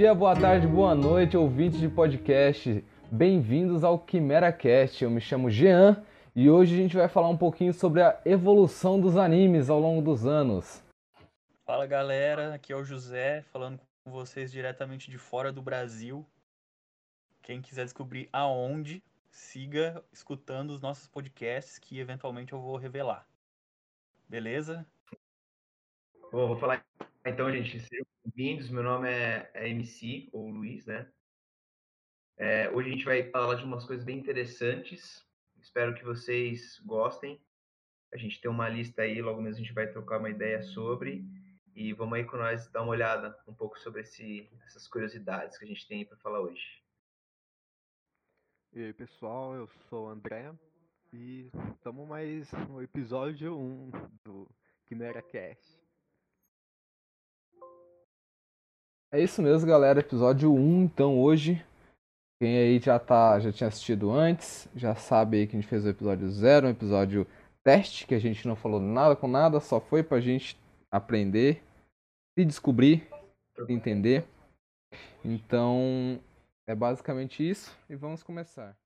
Bom dia, boa tarde, boa noite, ouvintes de podcast. Bem-vindos ao Quimera Cast. Eu me chamo Jean e hoje a gente vai falar um pouquinho sobre a evolução dos animes ao longo dos anos. Fala galera, aqui é o José falando com vocês diretamente de fora do Brasil. Quem quiser descobrir aonde, siga escutando os nossos podcasts que eventualmente eu vou revelar. Beleza? Bom, vou falar então, gente. Sejam bem-vindos. Meu nome é, é MC, ou Luiz, né? É, hoje a gente vai falar de umas coisas bem interessantes. Espero que vocês gostem. A gente tem uma lista aí, logo mesmo a gente vai trocar uma ideia sobre. E vamos aí com nós dar uma olhada um pouco sobre esse, essas curiosidades que a gente tem para falar hoje. E aí, pessoal, eu sou o André e estamos mais no episódio 1 do Quimera Cast. É isso mesmo, galera. Episódio 1, então hoje. Quem aí já tá, já tinha assistido antes, já sabe aí que a gente fez o episódio 0, um episódio teste, que a gente não falou nada com nada, só foi pra gente aprender, se descobrir, se entender. Então, é basicamente isso e vamos começar.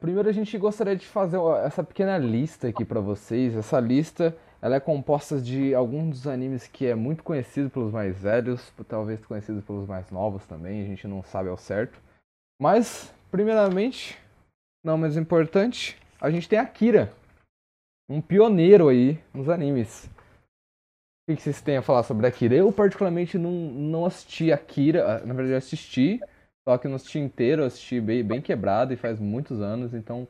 Primeiro a gente gostaria de fazer essa pequena lista aqui para vocês. Essa lista, ela é composta de alguns dos animes que é muito conhecido pelos mais velhos, talvez conhecido pelos mais novos também, a gente não sabe ao certo. Mas, primeiramente, não menos importante, a gente tem Akira, um pioneiro aí nos animes. O que vocês têm a falar sobre Akira? Eu particularmente não, não assisti Akira, na verdade assisti, só que assisti inteiro, assisti bem, bem quebrado e faz muitos anos, então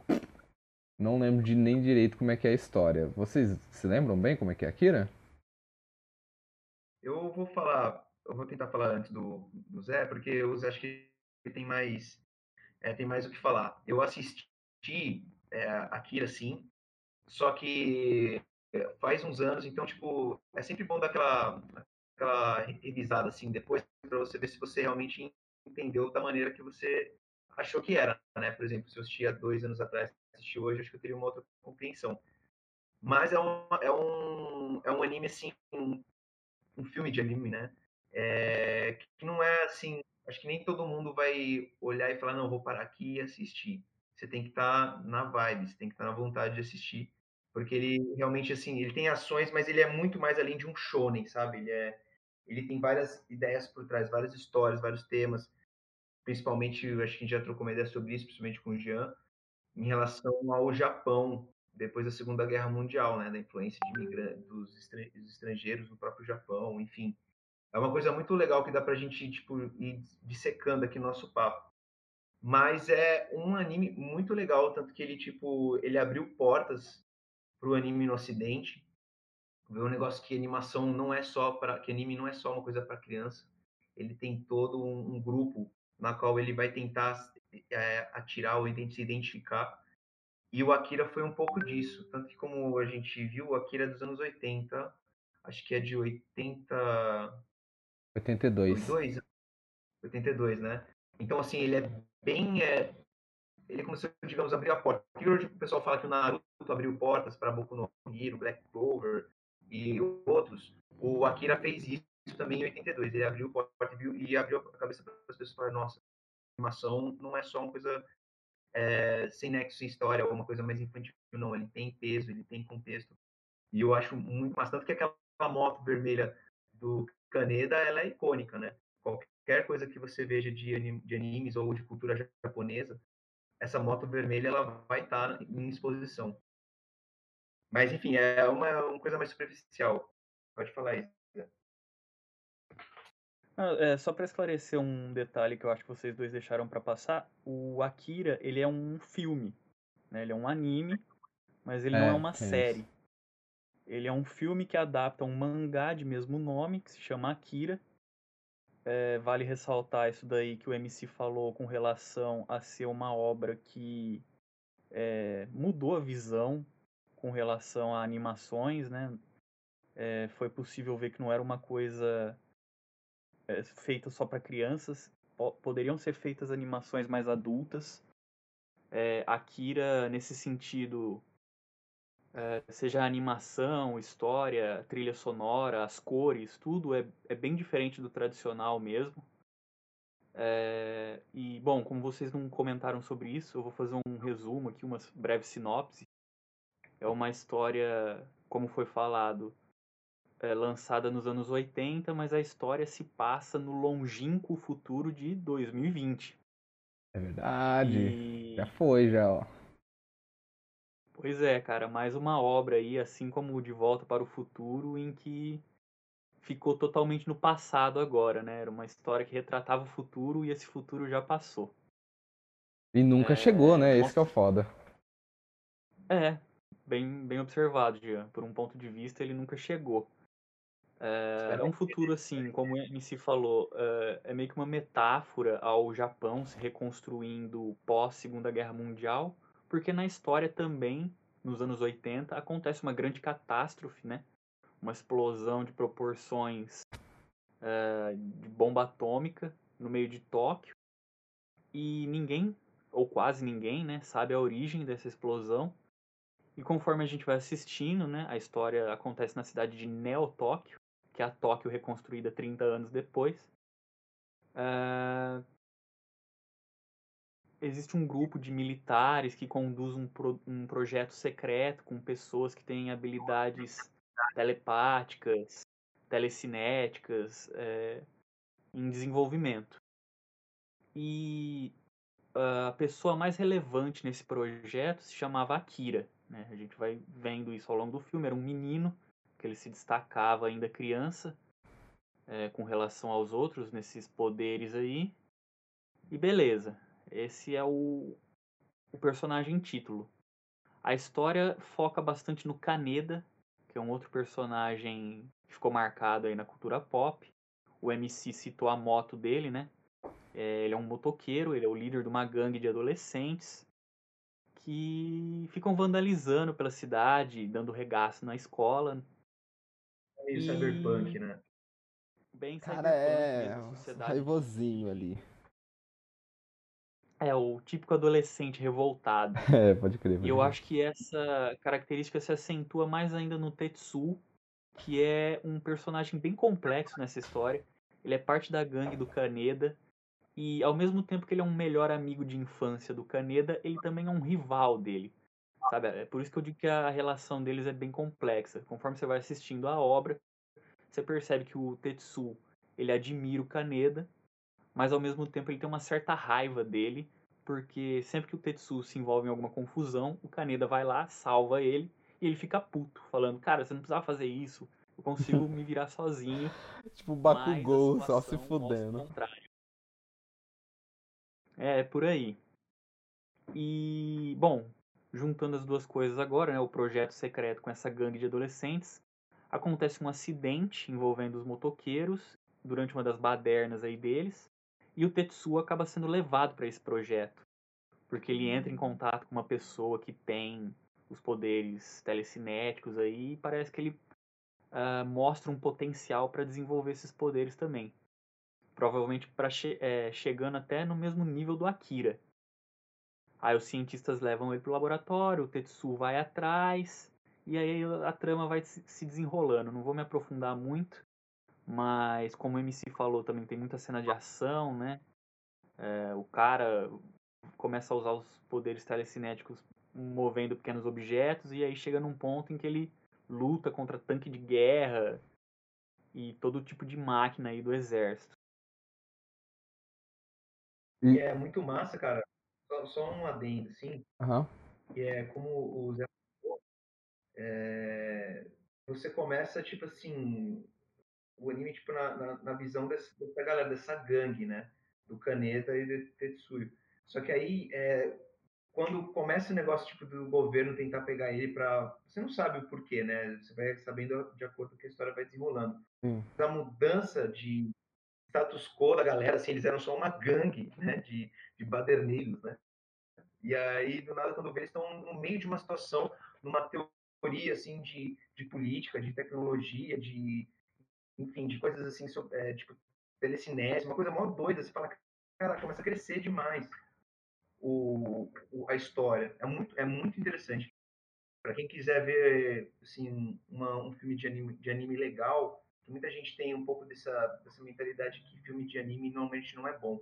não lembro de nem direito como é que é a história. Vocês se lembram bem como é que é Akira? Eu vou falar, eu vou tentar falar antes do, do Zé, porque o Zé acho que tem mais, é, tem mais o que falar. Eu assisti é, Akira sim, só que é, faz uns anos, então tipo é sempre bom dar aquela, aquela revisada assim depois para você ver se você realmente entendeu da maneira que você achou que era, né? Por exemplo, se eu assistia dois anos atrás, assisti hoje, acho que eu teria uma outra compreensão. Mas é um, é um, é um anime, assim, um, um filme de anime, né? É, que não é assim, acho que nem todo mundo vai olhar e falar, não, vou parar aqui e assistir. Você tem que estar tá na vibe, você tem que estar tá na vontade de assistir, porque ele realmente, assim, ele tem ações, mas ele é muito mais além de um shonen, sabe? Ele é, ele tem várias ideias por trás, várias histórias, vários temas principalmente, acho que a gente já trocou uma ideia sobre isso, principalmente com o Jean, em relação ao Japão, depois da Segunda Guerra Mundial, né, da influência de dos estrangeiros no próprio Japão, enfim. É uma coisa muito legal que dá pra gente, tipo, ir dissecando aqui no nosso papo. Mas é um anime muito legal, tanto que ele, tipo, ele abriu portas pro anime no ocidente. Ver um negócio que animação não é só para que anime não é só uma coisa para criança. Ele tem todo um, um grupo na qual ele vai tentar é, atirar ou se identificar. E o Akira foi um pouco disso. Tanto que, como a gente viu, o Akira é dos anos 80, acho que é de 80. 82. 82, 82 né? Então, assim, ele é bem. É... Ele começou, digamos, a abrir a porta. Porque hoje o pessoal fala que o Naruto abriu portas para Boku no Hero, Black Clover e outros. O Akira fez isso isso também em 82. Ele abriu o porta e abriu a cabeça para as pessoas falarem, nossa, animação não é só uma coisa é, sem nexo, sem história, ou uma coisa mais infantil, não. Ele tem peso, ele tem contexto. E eu acho muito mais tanto que aquela moto vermelha do Kaneda, ela é icônica, né? Qualquer coisa que você veja de, anim, de animes ou de cultura japonesa, essa moto vermelha ela vai estar em exposição. Mas, enfim, é uma, uma coisa mais superficial. Pode falar isso. Ah, é, só para esclarecer um detalhe que eu acho que vocês dois deixaram para passar, o Akira, ele é um filme, né? Ele é um anime, mas ele é, não é uma é série. Isso. Ele é um filme que adapta um mangá de mesmo nome, que se chama Akira. É, vale ressaltar isso daí que o MC falou com relação a ser uma obra que é, mudou a visão com relação a animações, né? É, foi possível ver que não era uma coisa é, feita só para crianças. poderiam ser feitas animações mais adultas. É, Akira, nesse sentido, é, seja a animação, história, trilha sonora, as cores, tudo é, é bem diferente do tradicional mesmo. É, e, bom, como vocês não comentaram sobre isso, eu vou fazer um resumo aqui, uma breve sinopse. É uma história, como foi falado, é, lançada nos anos 80, mas a história se passa no longínquo futuro de 2020. É verdade. E... Já foi, já, ó. Pois é, cara, mais uma obra aí, assim como De Volta para o Futuro, em que ficou totalmente no passado agora, né? Era uma história que retratava o futuro e esse futuro já passou. E nunca é... chegou, né? Esse que é o foda. É, bem, bem observado, Jean. Por um ponto de vista, ele nunca chegou. É, é um futuro assim, como em si falou, é, é meio que uma metáfora ao Japão se reconstruindo pós Segunda Guerra Mundial, porque na história também, nos anos 80, acontece uma grande catástrofe, né? Uma explosão de proporções é, de bomba atômica no meio de Tóquio e ninguém, ou quase ninguém, né, sabe a origem dessa explosão. E conforme a gente vai assistindo, né, a história acontece na cidade de Neo-Tóquio, que é a Tóquio reconstruída 30 anos depois. Uh, existe um grupo de militares que conduz um, pro, um projeto secreto com pessoas que têm habilidades telepáticas, telecinéticas é, em desenvolvimento. E a pessoa mais relevante nesse projeto se chamava Akira. Né? A gente vai vendo isso ao longo do filme. Era um menino que ele se destacava ainda criança é, com relação aos outros nesses poderes aí. E beleza, esse é o, o personagem título. A história foca bastante no Kaneda, que é um outro personagem que ficou marcado aí na cultura pop. O MC citou a moto dele, né? É, ele é um motoqueiro, ele é o líder de uma gangue de adolescentes que ficam vandalizando pela cidade, dando regaço na escola, meio e... cyberpunk, né? Bem Cara, é raivosinho ali. É, o típico adolescente revoltado. É, pode crer. E eu acho que essa característica se acentua mais ainda no Tetsu, que é um personagem bem complexo nessa história. Ele é parte da gangue do Kaneda. E ao mesmo tempo que ele é um melhor amigo de infância do Kaneda, ele também é um rival dele. Sabe? É por isso que eu digo que a relação deles é bem complexa. Conforme você vai assistindo a obra, você percebe que o Tetsu, ele admira o Kaneda, mas ao mesmo tempo ele tem uma certa raiva dele, porque sempre que o Tetsu se envolve em alguma confusão, o Kaneda vai lá, salva ele, e ele fica puto, falando, cara, você não precisava fazer isso, eu consigo me virar sozinho. tipo, Bakugou só se fudendo. É, é por aí. E, bom, juntando as duas coisas agora, né, o projeto secreto com essa gangue de adolescentes, acontece um acidente envolvendo os motoqueiros durante uma das badernas aí deles, e o Tetsuo acaba sendo levado para esse projeto, porque ele entra em contato com uma pessoa que tem os poderes telecinéticos aí, e parece que ele uh, mostra um potencial para desenvolver esses poderes também. Provavelmente para che é, chegando até no mesmo nível do Akira, Aí os cientistas levam ele pro laboratório, o Tetsu vai atrás, e aí a trama vai se desenrolando. Não vou me aprofundar muito, mas como o MC falou, também tem muita cena de ação, né? É, o cara começa a usar os poderes telecinéticos movendo pequenos objetos, e aí chega num ponto em que ele luta contra tanque de guerra e todo tipo de máquina aí do exército. E é muito massa, cara, só, só um adendo, assim, uhum. que é como o Zé é, você começa, tipo assim, o anime, tipo, na, na, na visão dessa, dessa, galera, dessa gangue, né? Do Kaneda e do Tetsuyo. Só que aí, é, quando começa o negócio, tipo, do governo tentar pegar ele pra... Você não sabe o porquê, né? Você vai sabendo de acordo com que a história vai desenrolando. Sim. A mudança de status quo da galera, assim, eles eram só uma gangue, né? De, de baderneiros, né? E aí, do nada, quando vê, eles estão no meio de uma situação, numa teoria, assim, de, de política, de tecnologia, de, enfim, de coisas assim, é, tipo, telecinese, uma coisa mó doida, você fala, cara, começa a crescer demais o, o a história. É muito, é muito interessante. Para quem quiser ver, assim, uma, um filme de anime, de anime legal, muita gente tem um pouco dessa, dessa mentalidade que filme de anime normalmente não é bom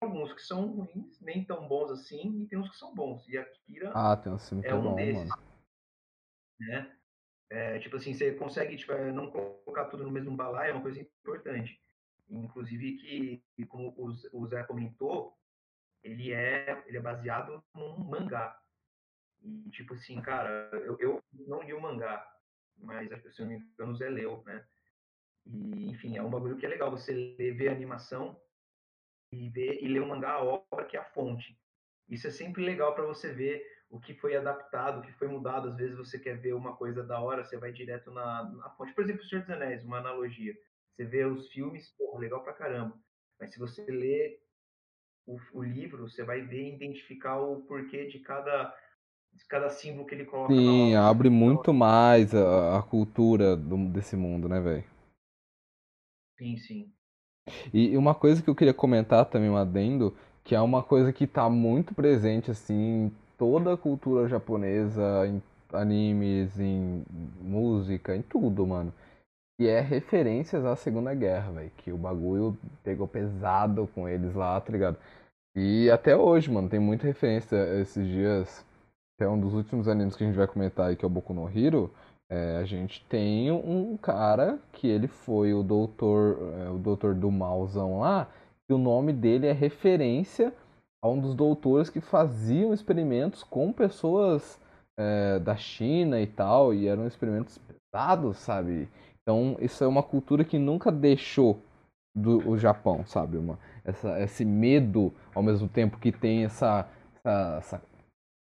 alguns que são ruins, nem tão bons assim, e tem uns que são bons. E Akira ah, tem um filme é um bom, desses. Mano. Né? É, tipo assim, você consegue tipo, é, não colocar tudo no mesmo balaio, é uma coisa importante. Inclusive que, como o Zé comentou, ele é, ele é baseado num mangá. E tipo assim, cara, eu, eu não li o mangá, mas se não me engano o Zé leu, né? E, enfim, é um bagulho que é legal você ler, ver a animação e ver e ler o mangá a obra que é a fonte. Isso é sempre legal para você ver o que foi adaptado, o que foi mudado. Às vezes você quer ver uma coisa da hora, você vai direto na, na fonte. Por exemplo, O Senhor dos Anéis, uma analogia. Você vê os filmes, pô, legal pra caramba. Mas se você lê o, o, livro, você vai ver e identificar o porquê de cada, de cada símbolo que ele coloca. Sim, abre muito mais a, a cultura do, desse mundo, né, velho? Sim, sim. E uma coisa que eu queria comentar também, um adendo, que é uma coisa que está muito presente, assim, toda a cultura japonesa, em animes, em música, em tudo, mano. E é referências à Segunda Guerra, velho. Que o bagulho pegou pesado com eles lá, tá ligado? E até hoje, mano, tem muita referência esses dias. É um dos últimos animes que a gente vai comentar aí, que é o Boku no Hero. É, a gente tem um cara que ele foi o doutor, é, o doutor do malzão lá, e o nome dele é referência a um dos doutores que faziam experimentos com pessoas é, da China e tal, e eram experimentos pesados, sabe? Então isso é uma cultura que nunca deixou do o Japão, sabe? Uma, essa, esse medo ao mesmo tempo que tem essa, essa, essa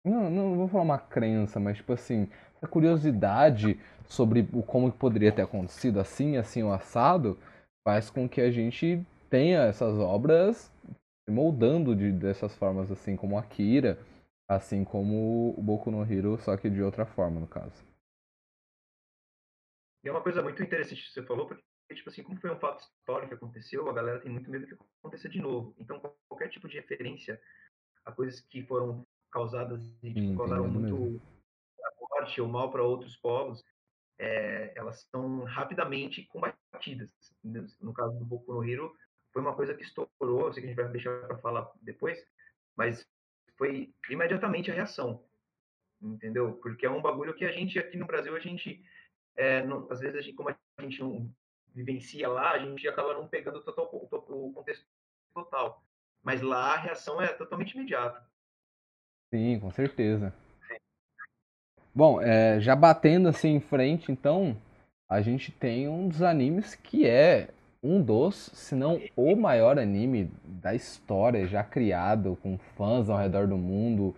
não, não vou falar uma crença, mas tipo assim, a curiosidade sobre o como poderia ter acontecido assim, assim o assado, faz com que a gente tenha essas obras moldando de, dessas formas, assim como Akira, assim como o Boku no Hero, só que de outra forma, no caso. E é uma coisa muito interessante que você falou, porque, tipo assim, como foi um fato histórico que aconteceu, a galera tem muito medo que aconteça de novo. Então, qualquer tipo de referência a coisas que foram causadas e tipo, causaram muito mesmo morte ou mal para outros povos, é, elas são rapidamente combatidas. No caso do Boku no Hero, foi uma coisa que estourou, sei que a gente vai deixar para falar depois, mas foi imediatamente a reação, entendeu? Porque é um bagulho que a gente aqui no Brasil, a gente, é, não, às vezes, a gente, como a gente não vivencia lá, a gente acaba não pegando o, total, o contexto total. Mas lá a reação é totalmente imediata. Sim, com certeza. Bom, é, já batendo assim em frente, então, a gente tem um dos animes que é um dos, se não o maior anime da história já criado, com fãs ao redor do mundo,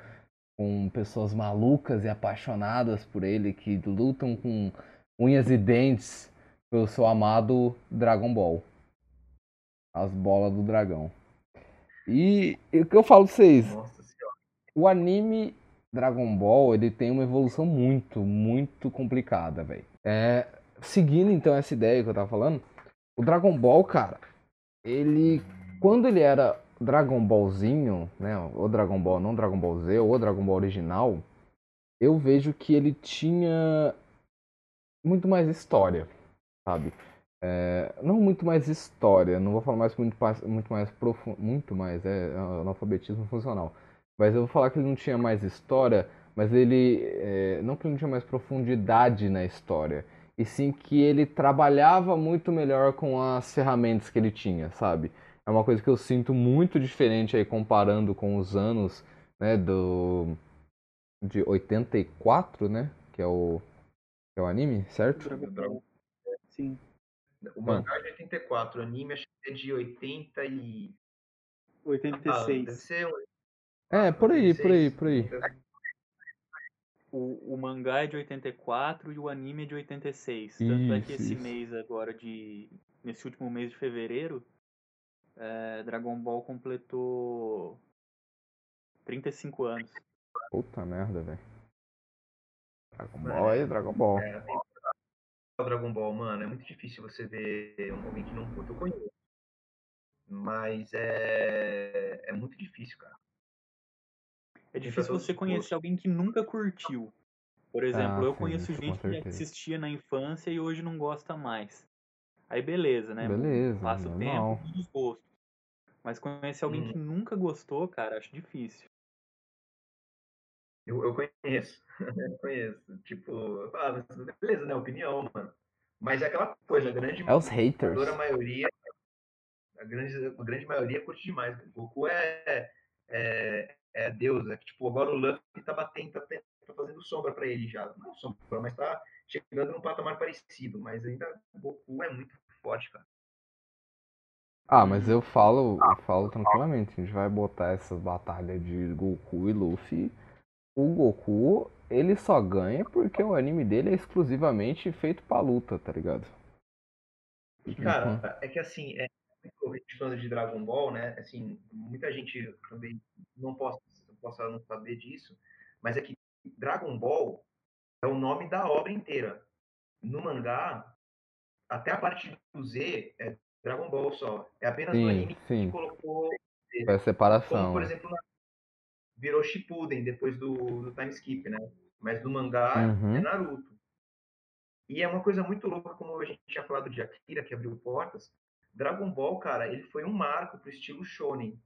com pessoas malucas e apaixonadas por ele que lutam com unhas e dentes pelo seu amado Dragon Ball. As bolas do dragão. E, e o que eu falo pra vocês? O anime Dragon Ball, ele tem uma evolução muito, muito complicada, velho. É, seguindo então essa ideia que eu tava falando, o Dragon Ball, cara, ele quando ele era Dragon Ballzinho, né, o Dragon Ball, não Dragon Ball Z, ou Dragon Ball original, eu vejo que ele tinha muito mais história, sabe? É, não muito mais história, não vou falar mais muito, muito mais profundo, muito mais, é, analfabetismo funcional mas eu vou falar que ele não tinha mais história, mas ele. É, não que ele não tinha mais profundidade na história. E sim que ele trabalhava muito melhor com as ferramentas que ele tinha, sabe? É uma coisa que eu sinto muito diferente aí comparando com os anos, né, do. de 84, né? Que é o. Que é o anime, certo? Sim. O mangá é de 84, o anime acho que é de 80 e. 86. Ah, deve ser é, por aí, por aí, por aí. O, o mangá é de 84 e o anime é de 86. Tanto isso, é que esse isso. mês agora de. Nesse último mês de fevereiro, é, Dragon Ball completou 35 anos. Puta merda, velho. Dragon Ball é Dragon Ball. É, Dragon Ball, mano, é muito difícil você ver um alguém que não curta. Eu conheço. Mas é, é muito difícil, cara. É difícil você conhecer alguém que nunca curtiu. Por exemplo, ah, eu sim, conheço gente que assistia na infância e hoje não gosta mais. Aí beleza, né? Beleza. Passa o tempo dos gostos. Mas conhecer alguém hum. que nunca gostou, cara, acho difícil. Eu, eu conheço. eu conheço. Tipo, ah, beleza, né? Opinião, mano. Mas é aquela coisa, a grande é os haters. A maioria, a grande, a grande maioria curte demais. O Goku é, é, é Deus. É que, tipo, agora o Luffy tá batendo, tá, tá fazendo sombra pra ele já. Não sombra, mas tá chegando num patamar parecido. Mas ainda o Goku é muito forte, cara. Ah, mas eu falo, eu falo tranquilamente, a gente vai botar essas batalhas de Goku e Luffy o Goku, ele só ganha porque o anime dele é exclusivamente feito pra luta, tá ligado? E, cara, uhum. é que assim, é, falando de Dragon Ball, né? Assim, muita gente também não possa, possa não saber disso, mas é que Dragon Ball é o nome da obra inteira. No mangá, até a parte do Z é Dragon Ball só. É apenas sim, o anime sim. que colocou. É a separação. Como, por exemplo, virou Shippuden depois do, do time skip, né? Mas no mangá uhum. é Naruto. E é uma coisa muito louca, como a gente tinha falado de Akira, que abriu portas. Dragon Ball, cara, ele foi um marco pro estilo shonen.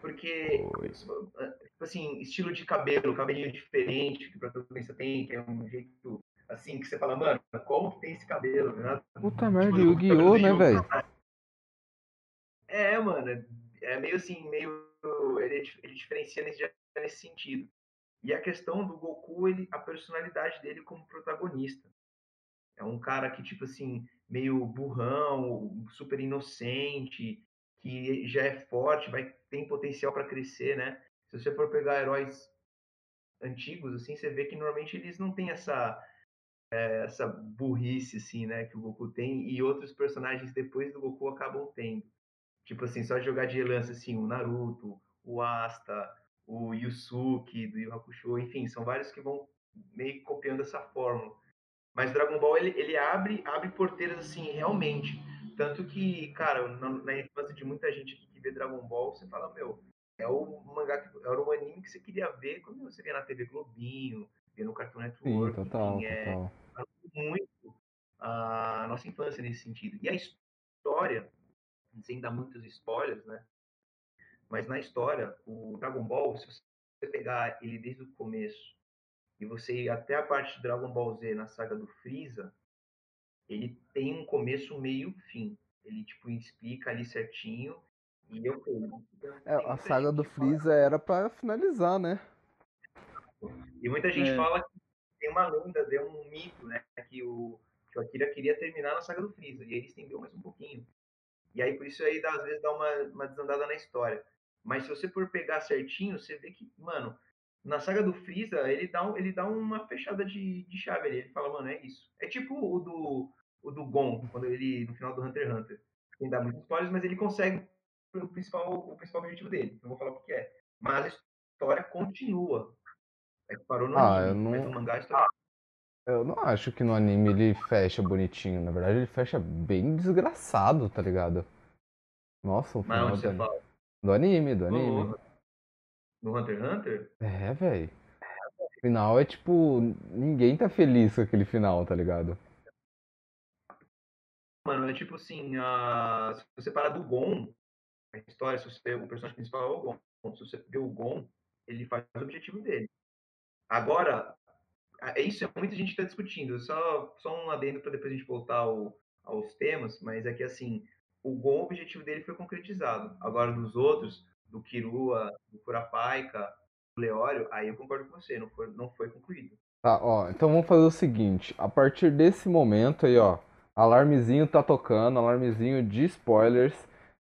Porque, tipo assim, estilo de cabelo, cabelinho diferente, que o protagonista tem, que é um jeito, assim, que você fala, mano, como que tem esse cabelo? Né? Puta merda, tipo, Yu-Gi-Oh, né, velho? É, mano, é meio assim, meio ele, ele diferencia nesse, nesse sentido. E a questão do Goku, ele, a personalidade dele como protagonista. É um cara que, tipo assim, meio burrão, super inocente, que já é forte, vai tem potencial para crescer, né? Se você for pegar heróis antigos, assim, você vê que normalmente eles não têm essa é, essa burrice, assim, né, que o Goku tem, e outros personagens depois do Goku acabam tendo. Tipo assim, só jogar de relance, assim, o Naruto, o Asta, o Yusuke do Yu Hakusho, enfim, são vários que vão meio copiando essa fórmula. Mas Dragon Ball, ele, ele abre, abre porteiras, assim, realmente. Tanto que, cara, na, na infância de muita gente que vê Dragon Ball, você fala, meu, é o mangá, era o anime que você queria ver quando você via na TV Globinho, via no Cartoon Network. Sim, total, enfim, é, total. muito a nossa infância nesse sentido. E a história, sem dar muitos spoilers, né? Mas na história, o Dragon Ball, se você pegar ele desde o começo e você ir até a parte de Dragon Ball Z na saga do Freeza, ele tem um começo, meio, fim. Ele tipo explica ali certinho e eu é, a saga do Freeza fala... era para finalizar, né? E muita gente é. fala que tem uma lenda, deu um mito, né, que o que o Akira queria terminar na saga do Freeza e ele estendeu mais um pouquinho. E aí por isso aí às vezes dá uma, uma desandada na história. Mas se você for pegar certinho, você vê que, mano, na saga do Freeza, ele dá, um, ele dá uma fechada de, de chave ali. Ele fala, mano, é isso. É tipo o do, o do Gon, quando ele, no final do Hunter x Hunter. Tem dá muitos spoilers, mas ele consegue o principal, o principal objetivo dele. Não vou falar o que é. Mas a história continua. É que parou no ah, anime, eu não... mas no mangá a história... Eu não acho que no anime ele fecha bonitinho. Na verdade, ele fecha bem desgraçado, tá ligado? Nossa, o final... Mas fala? Do anime, do anime. No Hunter x Hunter? É, velho. O final é tipo. Ninguém tá feliz com aquele final, tá ligado? Mano, é tipo assim, a... se você parar do Gon, a história, se você... o personagem principal é o Gon. Se você vê o Gon, ele faz o objetivo dele. Agora, é isso, é muita gente tá discutindo. Só, só um adendo para depois a gente voltar ao, aos temas, mas é que assim, o Gon, o objetivo dele foi concretizado. Agora, dos outros, do Kirua, do Kurapika, do Leório, aí eu concordo com você, não foi, não foi concluído. Tá, ó, então vamos fazer o seguinte, a partir desse momento aí, ó, alarmezinho tá tocando, alarmezinho de spoilers,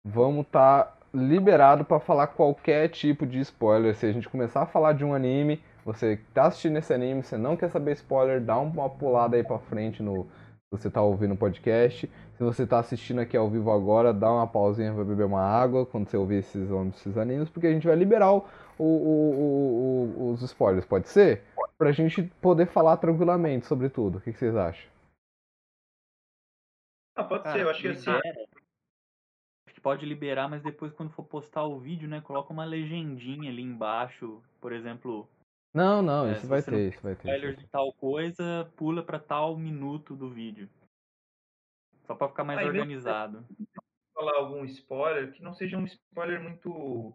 vamos tá liberado para falar qualquer tipo de spoiler. Se a gente começar a falar de um anime, você tá assistindo esse anime, você não quer saber spoiler, dá uma pulada aí para frente no você tá ouvindo o podcast. Se você está assistindo aqui ao vivo agora, dá uma pausinha para beber uma água quando você ouvir esses, esses animes, porque a gente vai liberar o, o, o, os spoilers, pode ser? pra gente poder falar tranquilamente sobre tudo. O que, que vocês acham? Ah, pode ah, ser, eu acho que assim. Acho que pode liberar, mas depois quando for postar o vídeo, né, coloca uma legendinha ali embaixo, por exemplo. Não, não, é, isso vai ter, isso vai ter. Spoiler de tal coisa, pula para tal minuto do vídeo. Só para ficar mais Aí organizado. Falar algum spoiler que não seja um spoiler muito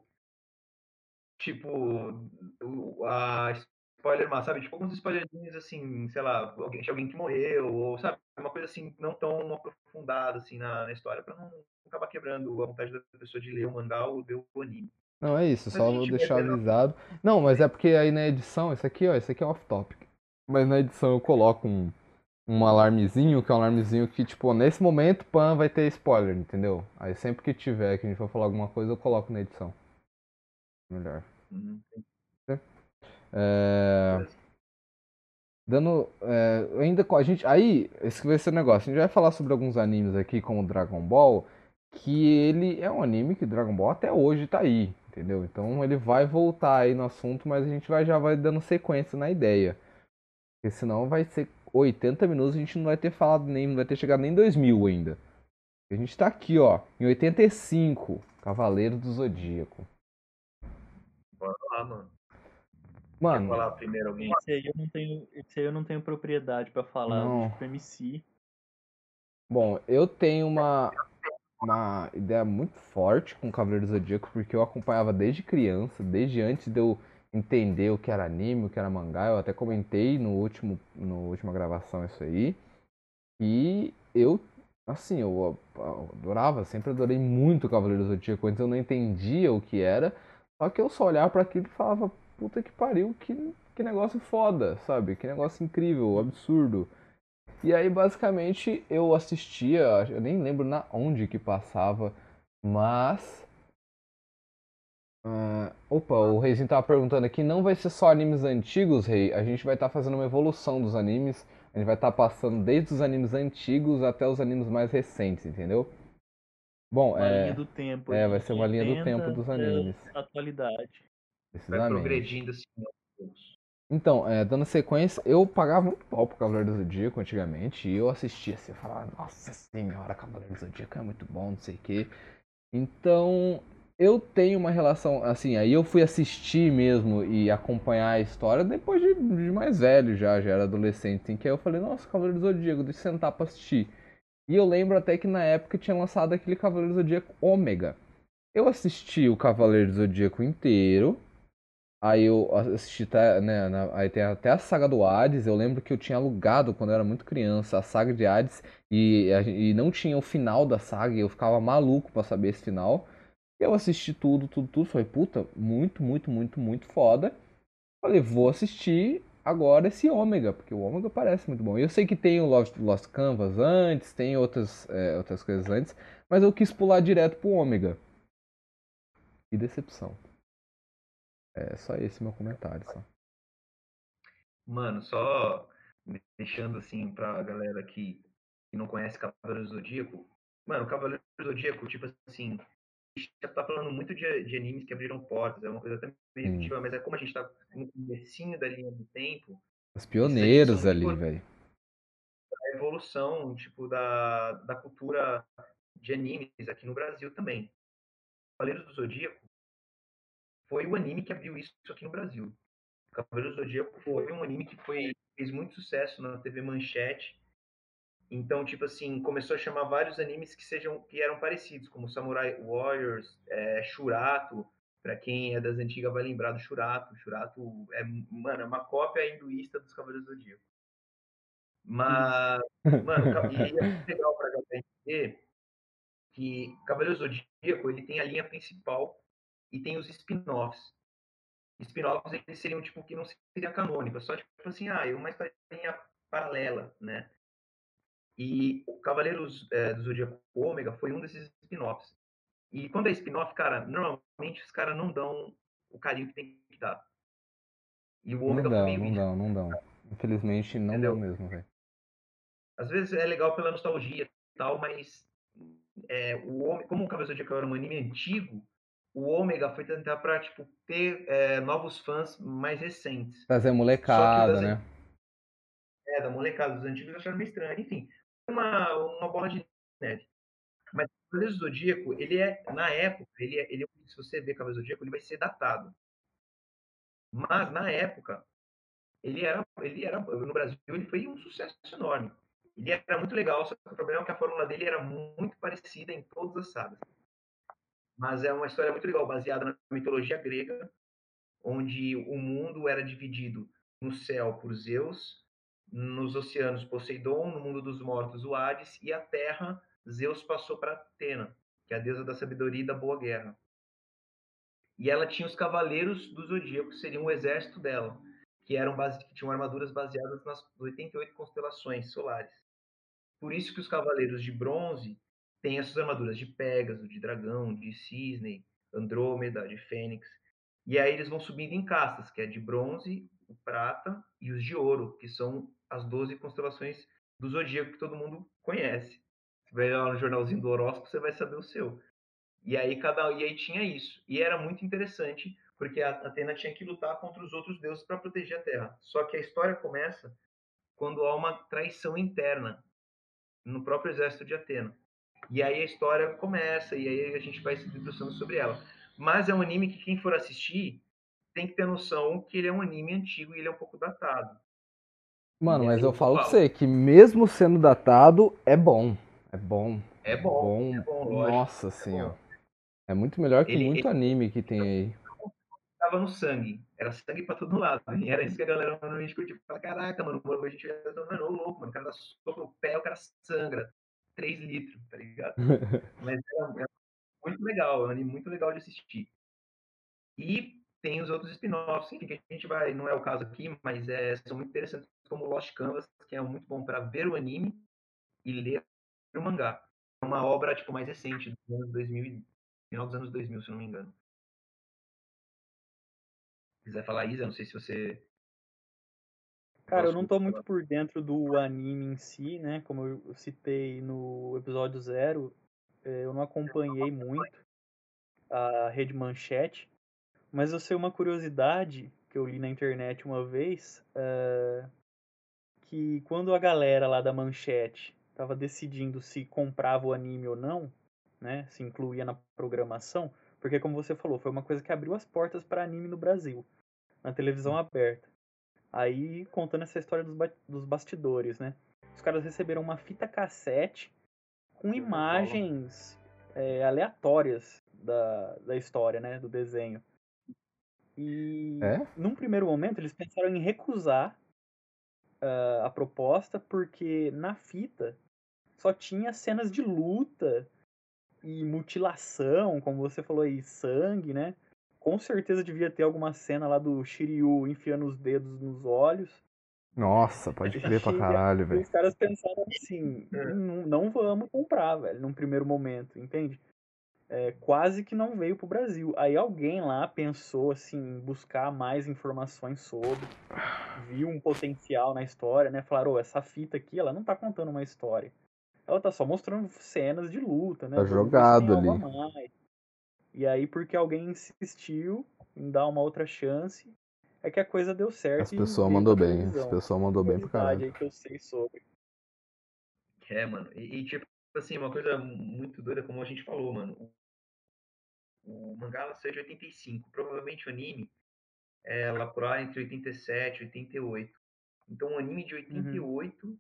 tipo a spoiler mas sabe? Tipo alguns spoilerzinhos assim, sei lá, alguém, alguém que morreu, ou sabe, uma coisa assim, não tão aprofundada assim na, na história, para não acabar quebrando a vontade da pessoa de ler o mangá ou ver o anime. Não, é isso, só vou deixar avisado. Não, mas é porque aí na edição, esse aqui, ó, esse aqui é off-topic. Mas na edição eu coloco um, um alarmezinho, que é um alarmezinho que, tipo, nesse momento, pan vai ter spoiler, entendeu? Aí sempre que tiver, que a gente for falar alguma coisa, eu coloco na edição. Melhor. Uhum. É... Dando. É, ainda com a gente. Aí, esse vai ser o negócio. A gente vai falar sobre alguns animes aqui, como Dragon Ball. Que ele é um anime que Dragon Ball até hoje tá aí. Entendeu? Então ele vai voltar aí no assunto, mas a gente vai, já vai dando sequência na ideia. Porque senão vai ser 80 minutos a gente não vai ter falado nem. Não vai ter chegado nem 2000 ainda. A gente tá aqui, ó, em 85, Cavaleiro do Zodíaco. Bora lá, mano. Mano. Quer falar primeiro alguém? Esse aí eu não tenho, esse aí eu não tenho propriedade para falar, não. tipo MC. Bom, eu tenho uma uma ideia muito forte com Cavaleiro do Zodíaco porque eu acompanhava desde criança, desde antes de eu entender o que era anime, o que era mangá. Eu até comentei no último no última gravação isso aí. E eu assim, eu adorava, sempre adorei muito Cavaleiro do Zodíaco, antes eu não entendia o que era, só que eu só olhava para aquilo e falava, puta que pariu, que, que negócio foda, sabe? Que negócio incrível, absurdo. E aí, basicamente, eu assistia, eu nem lembro na onde que passava, mas. Uh, opa, o Reizinho tava perguntando aqui, não vai ser só animes antigos, Rei? A gente vai estar tá fazendo uma evolução dos animes. A gente vai estar tá passando desde os animes antigos até os animes mais recentes, entendeu? Bom, uma é. Linha do tempo, é, vai ser uma linha do tempo dos animes. Atualidade. Vai progredindo assim Então, é, dando sequência, eu pagava muito pau pro Cavaleiro do Zodíaco antigamente, e eu assistia assim, eu falava, nossa senhora, Cavaleiro do Zodíaco é muito bom, não sei o quê. Então, eu tenho uma relação, assim, aí eu fui assistir mesmo e acompanhar a história depois de, de mais velho já, já era adolescente, em que aí eu falei, nossa, Cavaleiro do Zodíaco, deixa eu sentar pra assistir. E eu lembro até que na época tinha lançado aquele Cavaleiro do Zodíaco Ômega. Eu assisti o Cavaleiro do Zodíaco inteiro, Aí eu assisti até, né, na, aí tem até a saga do Hades. Eu lembro que eu tinha alugado quando eu era muito criança a saga de Hades e, e não tinha o final da saga. E eu ficava maluco para saber esse final. Eu assisti tudo, tudo, tudo. Falei, puta, muito, muito, muito, muito foda. Falei, vou assistir agora esse Ômega, porque o Ômega parece muito bom. Eu sei que tem o Lost, Lost Canvas antes, tem outras, é, outras coisas antes, mas eu quis pular direto pro Ômega. Que decepção. É só esse meu comentário, só. Mano, só deixando assim pra galera que, que não conhece Cavaleiro Zodíaco. Mano, Cavaleiro do Zodíaco, tipo assim, a gente já tá falando muito de, de animes que abriram portas, é uma coisa até meio hum. mas é como a gente tá no comecinho da linha do tempo. Os pioneiros ali, velho. A evolução, tipo, da, da cultura de animes aqui no Brasil também. Cavaleiros do Zodíaco foi o anime que abriu isso aqui no Brasil. Cavaleiros do Zodíaco foi um anime que foi, fez muito sucesso na TV Manchete. Então, tipo assim, começou a chamar vários animes que sejam que eram parecidos, como Samurai Warriors, é, Shurato. Para quem é das antigas vai lembrar do Shurato. Shurato é, mano, é uma cópia hinduísta dos Cavaleiros do Zodíaco. Mas, mano, e é legal pra galera entender que Cavaleiros do Zodíaco ele tem a linha principal e tem os spin-offs. Spin-offs eles seriam tipo que não seria canônico, só tipo assim, ah, é uma historinha paralela, né? E o Cavaleiros é, do Zodíaco Ômega foi um desses spin-offs. E quando é spin-off, cara, normalmente os caras não dão o carinho que tem que dar. E o Ômega não dão, não dão, não dão. Infelizmente não Entendeu? dão mesmo, velho. Às vezes é legal pela nostalgia e tal, mas é, o como o Cavaleiros do Zodíaco era um anime antigo, o ômega foi tentar para tipo, ter é, novos fãs mais recentes. Trazer molecada, né? É, da molecada dos antigos acharam meio estranho. Enfim, uma, uma bola de neve. Mas o Cavaleiro do Zodíaco, ele é, na época, ele é, ele é, se você ver Cavaleiro do Zodíaco, ele vai ser datado. Mas, na época, ele era, ele era, no Brasil, ele foi um sucesso enorme. Ele era muito legal, só que o problema é que a fórmula dele era muito parecida em todas as sagas. Mas é uma história muito legal, baseada na mitologia grega, onde o mundo era dividido no céu por Zeus, nos oceanos Poseidon, no mundo dos mortos o Hades, e a terra Zeus passou para Atena, que é a deusa da sabedoria e da boa guerra. E ela tinha os cavaleiros do zodíaco, que seriam o exército dela, que eram base... que tinham armaduras baseadas nas 88 constelações solares. Por isso que os cavaleiros de bronze têm essas armaduras de Pégaso, de dragão, de cisne, Andrômeda, de Fênix. E aí eles vão subindo em castas, que é de bronze, o prata e os de ouro, que são as 12 constelações do zodíaco que todo mundo conhece. Você vai lá no jornalzinho do horóscopo, você vai saber o seu. E aí cada e aí tinha isso. E era muito interessante, porque a Atena tinha que lutar contra os outros deuses para proteger a Terra. Só que a história começa quando há uma traição interna no próprio exército de Atena. E aí a história começa, e aí a gente vai se debruçando sobre ela. Mas é um anime que quem for assistir tem que ter noção que ele é um anime antigo e ele é um pouco datado. Mano, mas eu falo pra você que mesmo sendo datado, é bom. É bom. É bom. É bom. É bom Nossa é senhora. É muito melhor que ele, muito ele... anime que tem aí. Tava no sangue. Era sangue pra todo lado. E era isso que a galera normalmente curtia. Fala, caraca, mano, a gente é louco, mano. O cara dá soco no pé, o cara sangra. 3 litros, tá ligado? Mas é, é, muito legal, é um anime muito legal de assistir. E tem os outros spin-offs, enfim, que a gente vai, não é o caso aqui, mas é, são muito interessantes, como Lost Canvas, que é muito bom para ver o anime e ler o mangá. É uma obra tipo mais recente, dos anos 2000, final dos anos 2000, se não me engano. Se quiser falar, Isa, não sei se você Cara, eu não tô muito por dentro do anime em si, né? Como eu citei no episódio zero, eh, eu não acompanhei muito a Rede Manchete, mas eu sei uma curiosidade que eu li na internet uma vez, é, que quando a galera lá da Manchete tava decidindo se comprava o anime ou não, né? Se incluía na programação, porque como você falou, foi uma coisa que abriu as portas para anime no Brasil, na televisão aberta. Aí, contando essa história dos, ba dos bastidores, né? Os caras receberam uma fita cassete com imagens é, aleatórias da, da história, né? Do desenho. E, é? num primeiro momento, eles pensaram em recusar uh, a proposta, porque na fita só tinha cenas de luta e mutilação, como você falou aí, sangue, né? Com certeza devia ter alguma cena lá do Shiryu enfiando os dedos nos olhos. Nossa, pode crer pra caralho, velho. Os caras pensaram assim, é. não, não vamos comprar, velho, num primeiro momento, entende? É, quase que não veio pro Brasil. Aí alguém lá pensou assim, buscar mais informações sobre, viu um potencial na história, né? Falaram, oh, essa fita aqui, ela não tá contando uma história. Ela tá só mostrando cenas de luta, né? Tá jogado ali. E aí, porque alguém insistiu em dar uma outra chance, é que a coisa deu certo. As pessoas mandou bem, as pessoas mandou bem pro caralho. aí que eu sei sobre. É, mano. E, e, tipo assim, uma coisa muito doida, como a gente falou, mano. O, o mangá saiu de 85. Provavelmente o anime é lá por lá entre 87 e 88. Então, um anime de 88 uhum.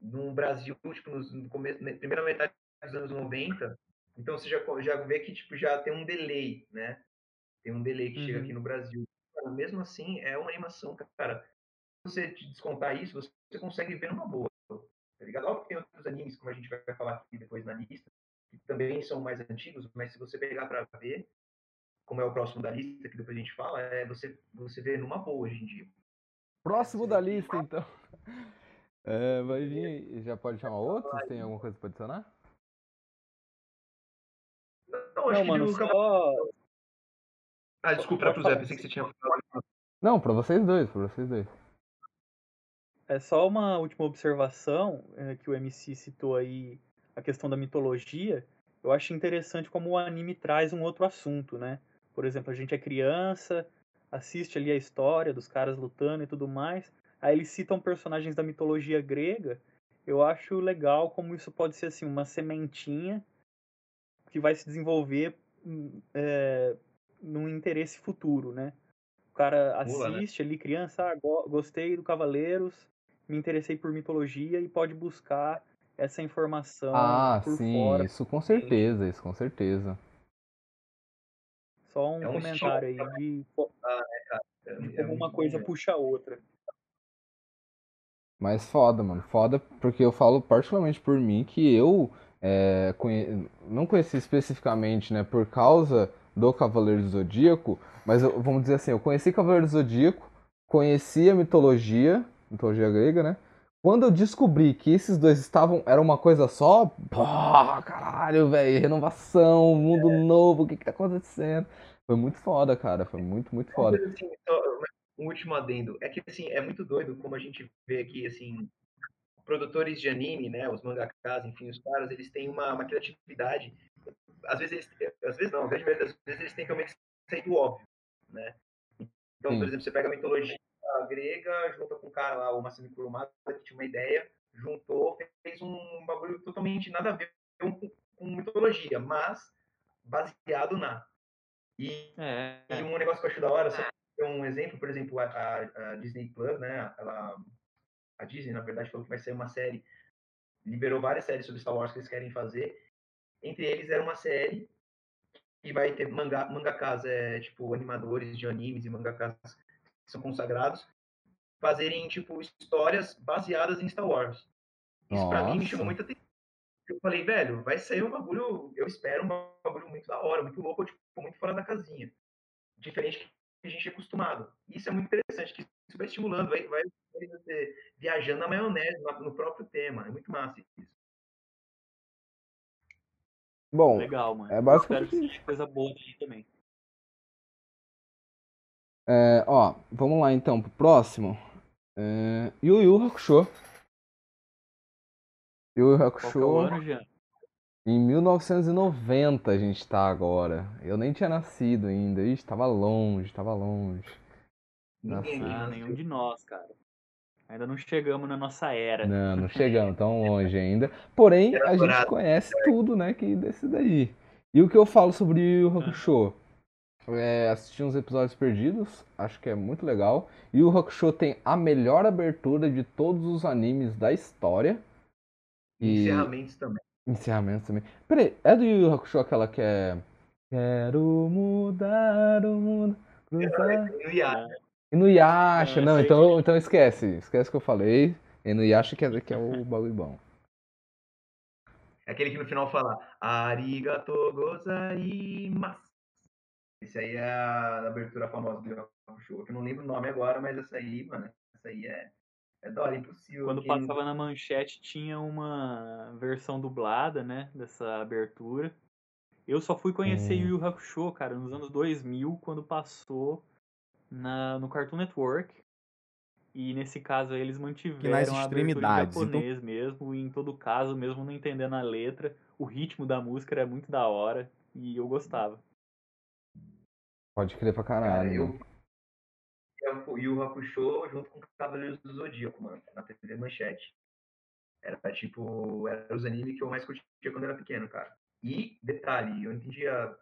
no Brasil, tipo, no começo, na primeira metade dos anos 90, então você já, já vê que tipo, já tem um delay, né? Tem um delay que uhum. chega aqui no Brasil. mesmo assim, é uma animação, cara. Se você descontar isso, você consegue ver numa boa. Tá ligado? Óbvio que tem outros animes, como a gente vai falar aqui depois na lista, que também são mais antigos, mas se você pegar para ver, como é o próximo da lista, que depois a gente fala, é você, você vê numa boa hoje em dia. Próximo da lista, então. É, vai vir. Já pode chamar outro? Tem alguma coisa para adicionar? Não, acho não, mano, que só... Ah, desculpa, era pro Zé, pensei que você tinha falado. Não, pra vocês dois, pra vocês dois. É só uma última observação é, que o MC citou aí a questão da mitologia. eu acho interessante como o anime traz um outro assunto, né? Por exemplo, a gente é criança, assiste ali a história dos caras lutando e tudo mais, aí eles citam personagens da mitologia grega. Eu acho legal como isso pode ser assim uma sementinha que vai se desenvolver é, num interesse futuro, né? O cara assiste Pula, né? ali, criança, ah, gostei do Cavaleiros, me interessei por mitologia e pode buscar essa informação ah, por sim, fora. isso com certeza, isso com certeza. Só um é um comentário aí de, ah, é, de como é uma coisa puxa a outra. Mas foda, mano. Foda porque eu falo particularmente por mim que eu é, conhe... não conheci especificamente, né, por causa do Cavaleiro do Zodíaco, mas eu, vamos dizer assim, eu conheci Cavaleiro do Zodíaco, conheci a mitologia, mitologia grega, né? Quando eu descobri que esses dois estavam, era uma coisa só, pô, caralho, velho, renovação, mundo é. novo, o que que tá acontecendo? Foi muito foda, cara, foi muito, muito foda. Assim, um último adendo, é que, assim, é muito doido como a gente vê aqui, assim, produtores de anime, né, os mangakas, enfim, os caras, eles têm uma, uma criatividade, às vezes, eles, às vezes não, às vezes eles têm que sair do óbvio, né? Então, Sim. por exemplo, você pega a mitologia grega, junta com o cara lá, o Massimo Kurumada, que tinha uma ideia, juntou, fez um bagulho totalmente nada a ver com, com mitologia, mas baseado na. E, é. e, um negócio que eu acho da hora, só um exemplo, por exemplo, a, a, a, Disney Plus, né? Ela, a Disney, na verdade, falou que vai ser uma série, liberou várias séries sobre Star Wars que eles querem fazer. Entre eles era uma série que vai ter manga, mangakas, é, tipo, animadores de animes e mangakas que são consagrados, fazerem, tipo, histórias baseadas em Star Wars. Isso Nossa. pra mim me chamou muita atenção. Eu falei, velho, vai sair um bagulho, eu espero um bagulho muito da hora, muito louco, tipo, muito fora da casinha. Diferente que a gente é acostumado. Isso é muito interessante, que isso vai estimulando, vai, vai você viajando na maionese, no próprio tema. É muito massa isso. Bom, Legal, mano. É basicamente isso. coisa boa dele também. É, ó, vamos lá então pro próximo. É, Yu Yu Hakusho. Yu Yu Hakusho. Qual é o ano, Jean? Em 1990 a gente tá agora. Eu nem tinha nascido ainda. Ixi, tava longe, tava longe. Ninguém, ah, nenhum de nós, cara. Ainda não chegamos na nossa era. Não, não chegamos tão longe ainda. Porém, a gente conhece tudo, né, que desse daí. E o que eu falo sobre o Hakusho? É, assisti uns episódios perdidos, acho que é muito legal. E o Hakusho tem a melhor abertura de todos os animes da história. E... Encerramentos também. Encerramentos também. Peraí, é do Yu Yu Hakusho aquela que é. Quero mudar o mundo. Cruzar... E no Yasha, não, então, então esquece. Esquece o que eu falei. E no Yasha que é, que é o bagulho bom. É aquele que no final fala Arigato gozaimasu. Esse aí é a abertura famosa do Yu Hakusho, que eu não lembro o nome agora, mas essa aí, mano, essa aí é é da hora, impossível. Quando passava na manchete tinha uma versão dublada, né, dessa abertura. Eu só fui conhecer hum. Yu Yu Hakusho, cara, nos anos 2000, quando passou na, no Cartoon Network. E nesse caso aí eles mantiveram a abertura em então japonês então... mesmo, e em todo caso, mesmo não entendendo a letra, o ritmo da música era muito da hora e eu gostava. Pode crer pra caralho. Cara, eu, Yu Hakusho junto com Cavaleiros do Zodíaco, mano, na TV Manchete. Era tipo, era os animes que eu mais curtia quando era pequeno, cara. E, detalhe, eu não entendia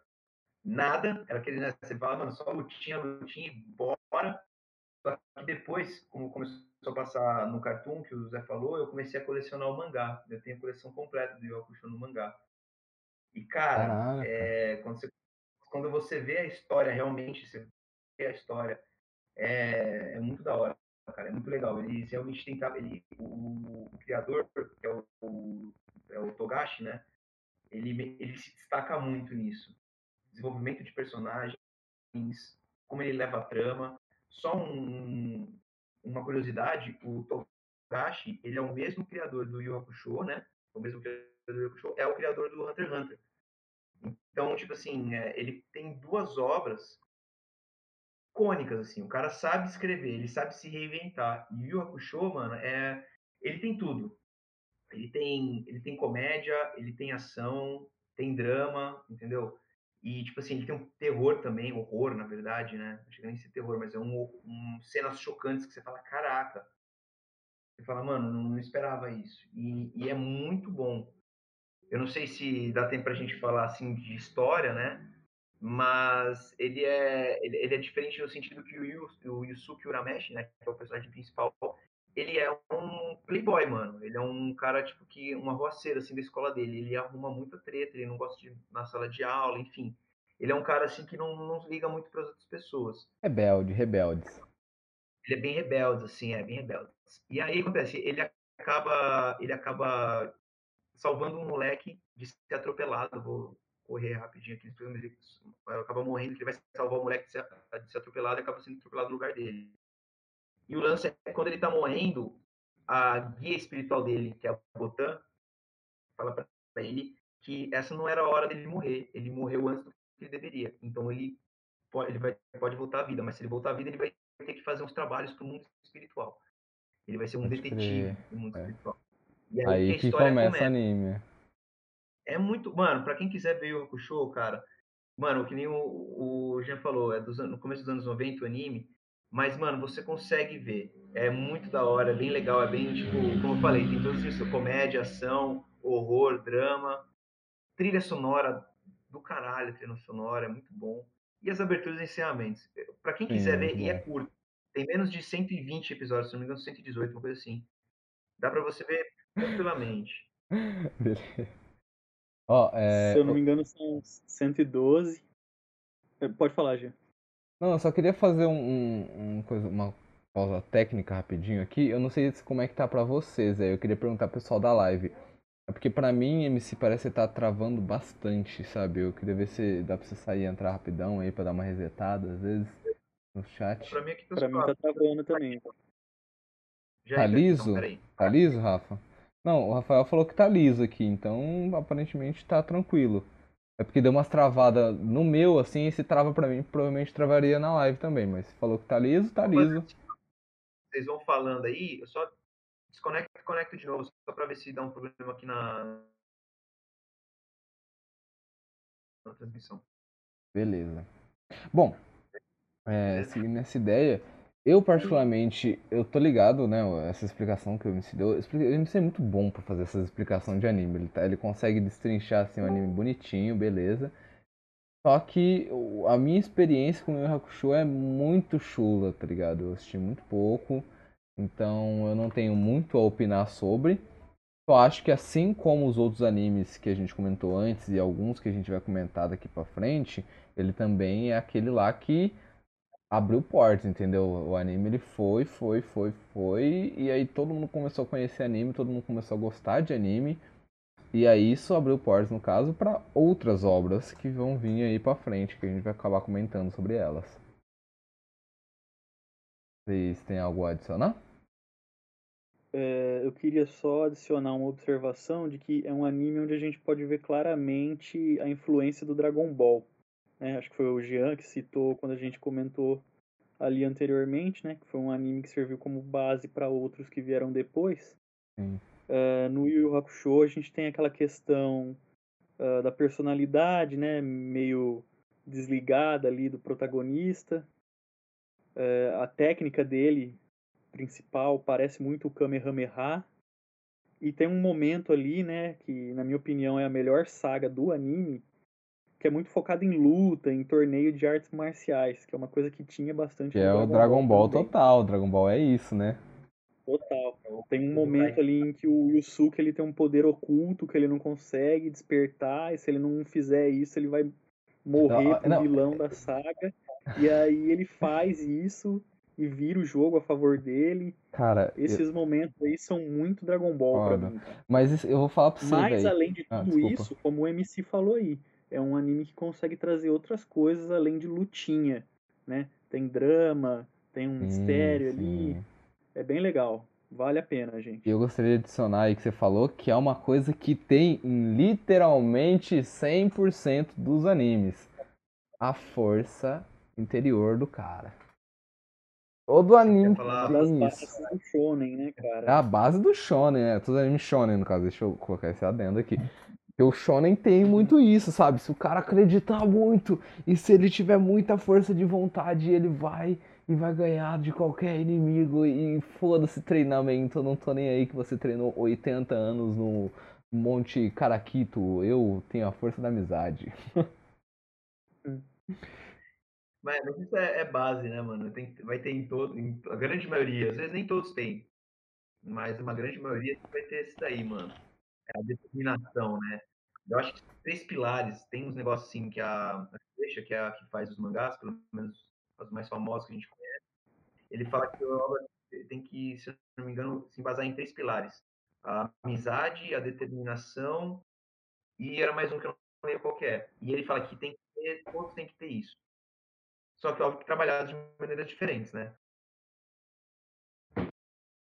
nada, era aquele, né, você fala, mano, só lutinha, lutinha e bora. Só que depois, como começou a passar no Cartoon, que o Zé falou, eu comecei a colecionar o mangá. Eu tenho a coleção completa do Hakusho no mangá. E, cara, é, quando, você, quando você vê a história realmente, você vê a história é, é muito da hora, cara, é muito legal. Ele realmente tentava, ele, o, o criador, que é o, o, é o Togashi, né? Ele, ele se destaca muito nisso. Desenvolvimento de personagens, como ele leva a trama. Só um, uma curiosidade, o Togashi, ele é o mesmo criador do Yu Hakusho, né? O mesmo criador do Yu Hakusho, é o criador do Hunter x Hunter. Então, tipo assim, é, ele tem duas obras icônicas, assim. O cara sabe escrever, ele sabe se reinventar. E o Yu Hakusho, mano, é... ele tem tudo. Ele tem, ele tem comédia, ele tem ação, tem drama, entendeu? E, tipo assim, ele tem um terror também, horror, na verdade, né? Não chega nem ser terror, mas é um, um cenas chocantes que você fala, caraca. Você fala, mano, não, não esperava isso. E, e, é muito bom. Eu não sei se dá tempo pra gente falar, assim, de história, né? Mas ele é, ele, ele é diferente no sentido que o, Yu, o Yusuke Urameshi, né? Que é o personagem principal, ele é um playboy, mano. Ele é um cara, tipo, que uma roceira, assim, da escola dele. Ele arruma muita treta, ele não gosta de ir na sala de aula, enfim. Ele é um cara, assim, que não, não liga muito para as outras pessoas. Rebelde, rebeldes. Ele é bem rebelde, assim, é bem rebelde. E aí, acontece, ele acaba, ele acaba salvando um moleque de ser atropelado. Vou correr rapidinho aqui, ele acaba morrendo, ele vai salvar o moleque de ser, atropelado e acaba sendo atropelado no lugar dele. E o lance é quando ele tá morrendo, a guia espiritual dele, que é a Botan, fala para ele que essa não era a hora dele morrer. Ele morreu antes do que ele deveria. Então ele pode, ele vai, pode voltar à vida, mas se ele voltar à vida, ele vai ter que fazer uns trabalhos pro mundo espiritual. Ele vai ser um detetive no mundo é. espiritual. E aí, aí que, que começa o anime. É muito. Mano, pra quem quiser ver o show, cara. Mano, que nem o, o Jean falou, é dos, no começo dos anos 90 o anime. Mas, mano, você consegue ver. É muito da hora, é bem legal, é bem, tipo, como eu falei, tem tudo isso, comédia, ação, horror, drama, trilha sonora do caralho, trilha sonora, é muito bom. E as aberturas e encerramentos. Pra quem quiser Sim, ver, e é curto. Tem menos de 120 episódios, se não me engano, 118, uma coisa assim. Dá pra você ver tranquilamente. oh, é... Se eu não me engano, são 112. Pode falar, Gê. Não, eu só queria fazer um, um, um coisa, uma pausa técnica rapidinho aqui. Eu não sei como é que tá pra vocês aí. Eu queria perguntar pro pessoal da live. É porque pra mim, MC, parece que tá travando bastante, sabe? Eu queria ver se dá pra você sair e entrar rapidão aí pra dar uma resetada, às vezes, no chat. Pra mim, aqui tá, pra mim tá travando também. Já tá liso? Então, tá liso, Rafa? Não, o Rafael falou que tá liso aqui, então aparentemente tá tranquilo. É porque deu umas travadas no meu, assim, e se trava pra mim, provavelmente travaria na live também. Mas se falou que tá liso, tá liso. Vocês vão falando aí, eu só desconecto e conecto de novo, só pra ver se dá um problema aqui na, na transmissão. Beleza. Bom, é, seguindo essa ideia, eu, particularmente, eu tô ligado, né? Essa explicação que o MC deu. O MC é muito bom pra fazer essa explicação de anime. Ele, tá, ele consegue destrinchar assim, um anime bonitinho, beleza. Só que a minha experiência com o Yu Hakusho é muito chula, tá ligado? Eu assisti muito pouco, então eu não tenho muito a opinar sobre. Eu acho que assim como os outros animes que a gente comentou antes e alguns que a gente vai comentar daqui pra frente, ele também é aquele lá que abriu portas, entendeu? O anime ele foi, foi, foi, foi, e aí todo mundo começou a conhecer anime, todo mundo começou a gostar de anime. E aí isso abriu portas, no caso, para outras obras que vão vir aí para frente, que a gente vai acabar comentando sobre elas. Vocês têm algo a adicionar? É, eu queria só adicionar uma observação de que é um anime onde a gente pode ver claramente a influência do Dragon Ball né? Acho que foi o Jean que citou quando a gente comentou ali anteriormente, né? Que foi um anime que serviu como base para outros que vieram depois. Uh, no Yu Yu Hakusho a gente tem aquela questão uh, da personalidade, né? Meio desligada ali do protagonista. Uh, a técnica dele principal parece muito o Kamehameha. E tem um momento ali, né, que na minha opinião é a melhor saga do anime, que é muito focado em luta, em torneio de artes marciais, que é uma coisa que tinha bastante. Que é o Dragon Ball, Ball total, Dragon Ball é isso, né? Total. Tem um momento ali em que o Yusuke ele tem um poder oculto que ele não consegue despertar, e se ele não fizer isso, ele vai morrer não, pro não. vilão da saga. E aí ele faz isso e vira o jogo a favor dele. Cara, esses eu... momentos aí são muito Dragon Ball Olha, pra mim. Mas eu vou falar pra você, Mas além de ah, tudo ah, isso, como o MC falou aí, é um anime que consegue trazer outras coisas além de lutinha, né? Tem drama, tem um sim, mistério sim. ali. É bem legal. Vale a pena, gente. Eu gostaria de adicionar aí que você falou que é uma coisa que tem em literalmente 100% dos animes. A força interior do cara. Todo anime tem isso. do shonen, né, cara? É a base do shonen, né? Todo anime shonen, no caso. Deixa eu colocar esse adendo aqui. O Shonen tem muito isso, sabe? Se o cara acreditar muito e se ele tiver muita força de vontade, ele vai e vai ganhar de qualquer inimigo e foda-se treinamento, eu não tô nem aí que você treinou 80 anos no Monte Caraquito, eu tenho a força da amizade. Mas isso é, é, base, né, mano? Tem, vai ter em todo, em, a grande maioria, às vezes nem todos têm, mas uma grande maioria vai ter esse daí, mano. É a determinação, né? Eu acho que três pilares, tem uns negócios assim que a, deixa que é a que faz os mangás, pelo menos os mais famosos que a gente conhece, ele fala que a obra tem que, se não me engano, se embasar em três pilares. A amizade, a determinação e era mais um que eu não lembro qual é. E ele fala que tem que ter, todos têm que ter isso. Só que óbvio que trabalhados de maneiras diferentes, né?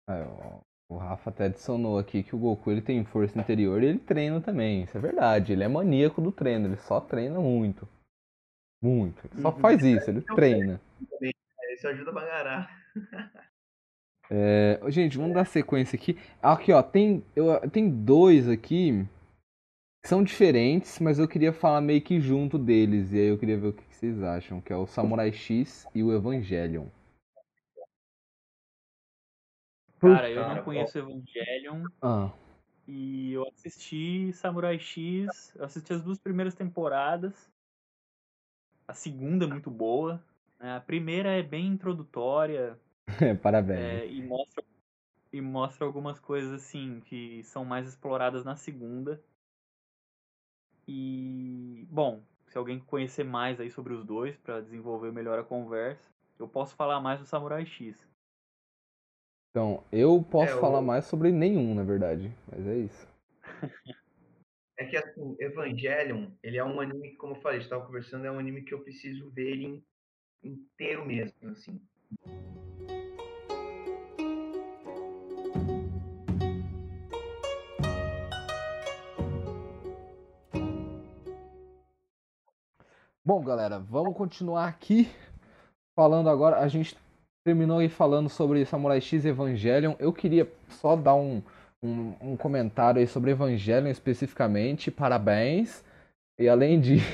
É, o Rafa até adicionou aqui que o Goku ele tem força interior e ele treina também. Isso é verdade. Ele é maníaco do treino, ele só treina muito. Muito. Ele só uhum. faz isso, ele treina. É, isso ajuda a bagarar. É, gente, vamos dar sequência aqui. Aqui, ó, tem, eu, tem dois aqui que são diferentes, mas eu queria falar meio que junto deles. E aí eu queria ver o que vocês acham, que é o Samurai X e o Evangelion. Cara, eu não conheço Evangelion. Ah. E eu assisti Samurai X, eu assisti as duas primeiras temporadas. A segunda é muito boa. Né? A primeira é bem introdutória. Parabéns. É, e, mostra, e mostra algumas coisas assim que são mais exploradas na segunda. E, bom, se alguém conhecer mais aí sobre os dois para desenvolver melhor a conversa, eu posso falar mais do Samurai X. Então, eu posso é, falar mais sobre nenhum, na verdade, mas é isso. É que assim, Evangelion, ele é um anime que, como eu falei, estava conversando, é um anime que eu preciso ver ele inteiro mesmo, assim. Bom, galera, vamos continuar aqui falando agora. A gente terminou aí falando sobre Samurai X Evangelion. Eu queria só dar um, um, um comentário aí sobre Evangelion especificamente. Parabéns. E além disso,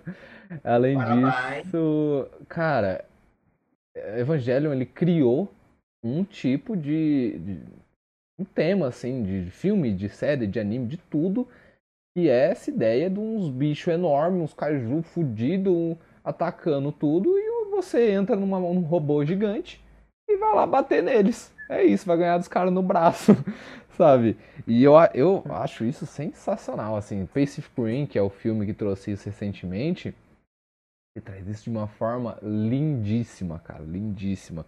além Parabéns. disso, cara, Evangelion ele criou um tipo de, de um tema assim de filme, de série, de anime, de tudo que é essa ideia de uns bichos enormes, uns kaiju fudidos atacando tudo e você entra numa, num robô gigante e vai lá bater neles. É isso, vai ganhar dos caras no braço, sabe? E eu, eu acho isso sensacional, assim. Pacific Rim, que é o filme que trouxe isso recentemente, ele traz isso de uma forma lindíssima, cara, lindíssima.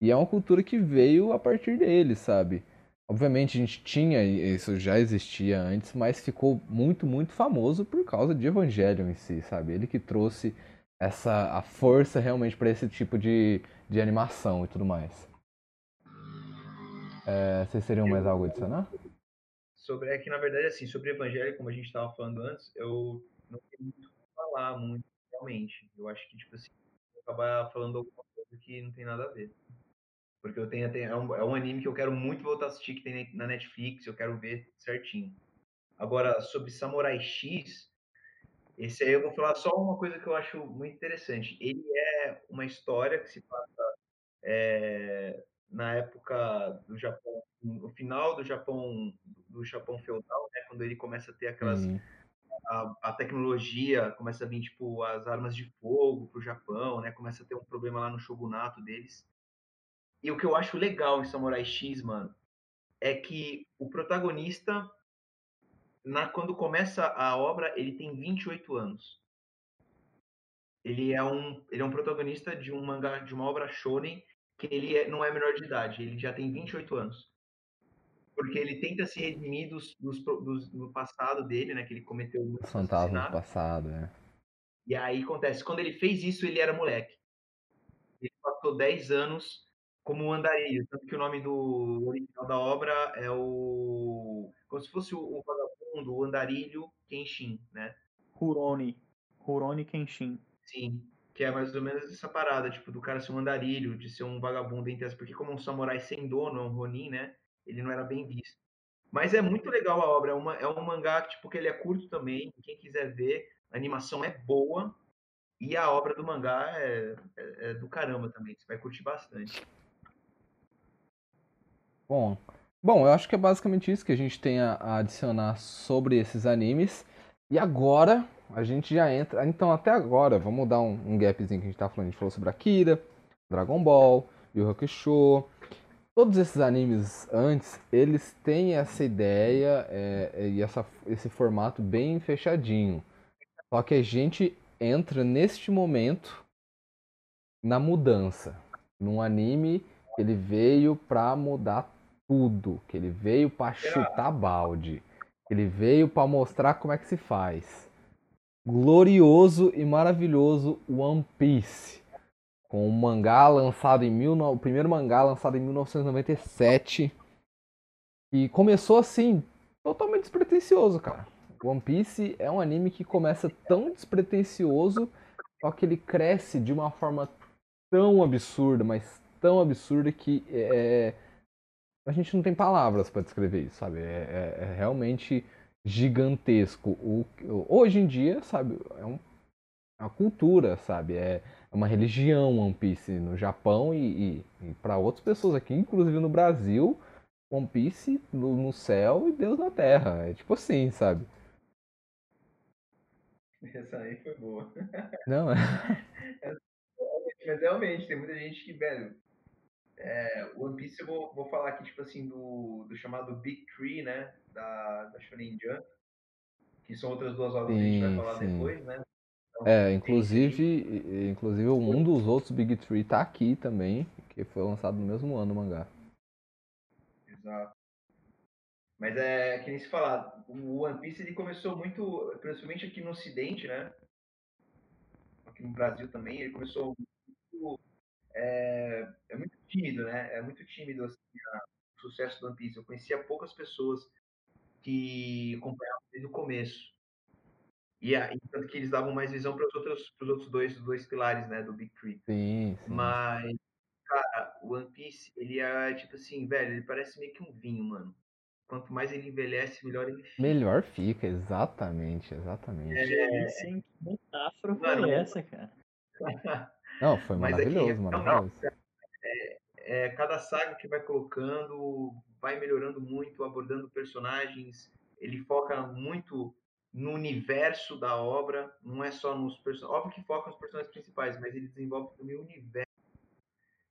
E é uma cultura que veio a partir dele, sabe? Obviamente a gente tinha, isso já existia antes, mas ficou muito, muito famoso por causa de Evangelion em si, sabe? Ele que trouxe essa a força realmente para esse tipo de, de animação e tudo mais. É, vocês teriam mais algo adicionar? Sobre, é que na verdade, assim, sobre Evangelho, como a gente estava falando antes, eu não tenho muito o falar muito, realmente. Eu acho que, tipo assim, vou acabar falando alguma coisa que não tem nada a ver. Porque eu tenho, é, um, é um anime que eu quero muito voltar a assistir, que tem na Netflix, eu quero ver certinho. Agora, sobre Samurai X, esse aí eu vou falar só uma coisa que eu acho muito interessante. Ele é uma história que se passa é, na época do Japão, no final do Japão, do Japão feudal, né, quando ele começa a ter aquelas uhum. a, a, tecnologia começa a vir tipo as armas de fogo para o Japão, né, começa a ter um problema lá no shogunato deles. E o que eu acho legal em Samurai X, mano, é que o protagonista, na, quando começa a obra, ele tem 28 anos. Ele é um, ele é um protagonista de um mangá, de uma obra shonen, que ele é, não é menor de idade, ele já tem 28 anos. Porque ele tenta se redimir dos, dos, dos, do passado dele, né? Que ele cometeu muitos Fantasma do passado, né? E aí acontece, quando ele fez isso, ele era moleque. Ele passou 10 anos como andarilho, tanto que o nome do original da obra é o como se fosse o, o vagabundo, o andarilho Kenshin, né? Huroni, Huroni Kenshin. Sim, que é mais ou menos essa parada, tipo, do cara ser um andarilho, de ser um vagabundo entre as, porque como um samurai sem dono, um ronin, né? Ele não era bem visto. Mas é muito legal a obra. É, uma, é um mangá tipo, que ele é curto também. Quem quiser ver, a animação é boa. E a obra do mangá é, é, é do caramba também. Você vai curtir bastante. Bom, bom, eu acho que é basicamente isso que a gente tem a adicionar sobre esses animes. E agora a gente já entra. Então, até agora, vamos dar um, um gapzinho que a gente tá falando. A gente falou sobre Akira, Dragon Ball, Yu Hakusho, todos esses animes antes, eles têm essa ideia é, e essa, esse formato bem fechadinho. Só que a gente entra neste momento na mudança. Num anime ele veio pra mudar tudo. Que ele veio pra chutar balde. Ele veio pra mostrar como é que se faz. Glorioso e maravilhoso One Piece com um mangá lançado em mil, o primeiro mangá lançado em 1997 e começou assim totalmente despretensioso, cara. One Piece é um anime que começa tão despretensioso, só que ele cresce de uma forma tão absurda, mas tão absurda que é, a gente não tem palavras para descrever isso, sabe? É, é, é realmente gigantesco. O, hoje em dia, sabe, é, um, é uma cultura, sabe? É, é uma religião One Piece no Japão e, e, e para outras pessoas aqui, inclusive no Brasil, One Piece no, no, céu e Deus na terra. É tipo assim, sabe? Essa aí foi boa. Não, é. Mas realmente, tem muita gente que, velho. É, One Piece eu vou, vou falar aqui, tipo assim, do, do chamado Big Tree, né? Da, da Shonen Jump. Que são outras duas obras sim, que a gente vai falar sim. depois, né? Então, é, inclusive, inclusive um dos outros Big Three tá aqui também, que foi lançado no mesmo ano o mangá. Exato. Mas é que nem se falar, o One Piece ele começou muito, principalmente aqui no Ocidente, né? Aqui no Brasil também, ele começou muito, é, é muito tímido, né? É muito tímido assim, a, o sucesso do One Piece. Eu conhecia poucas pessoas que acompanhavam desde o começo. E aí, tanto que eles davam mais visão para os outros, pros outros dois, dois pilares, né, do Big Three. Sim, sim. Mas, cara, o One Piece, ele é tipo assim, velho, ele parece meio que um vinho, mano. Quanto mais ele envelhece, melhor ele fica. Melhor fica, exatamente, exatamente. É, sim, que metáfora foi essa, cara? Não, foi maravilhoso, Mas aqui, maravilhoso. Não, é, é, cada saga que vai colocando, vai melhorando muito, abordando personagens. Ele foca muito no universo da obra, não é só nos personagens. Óbvio que foca nos personagens principais, mas ele desenvolve também o universo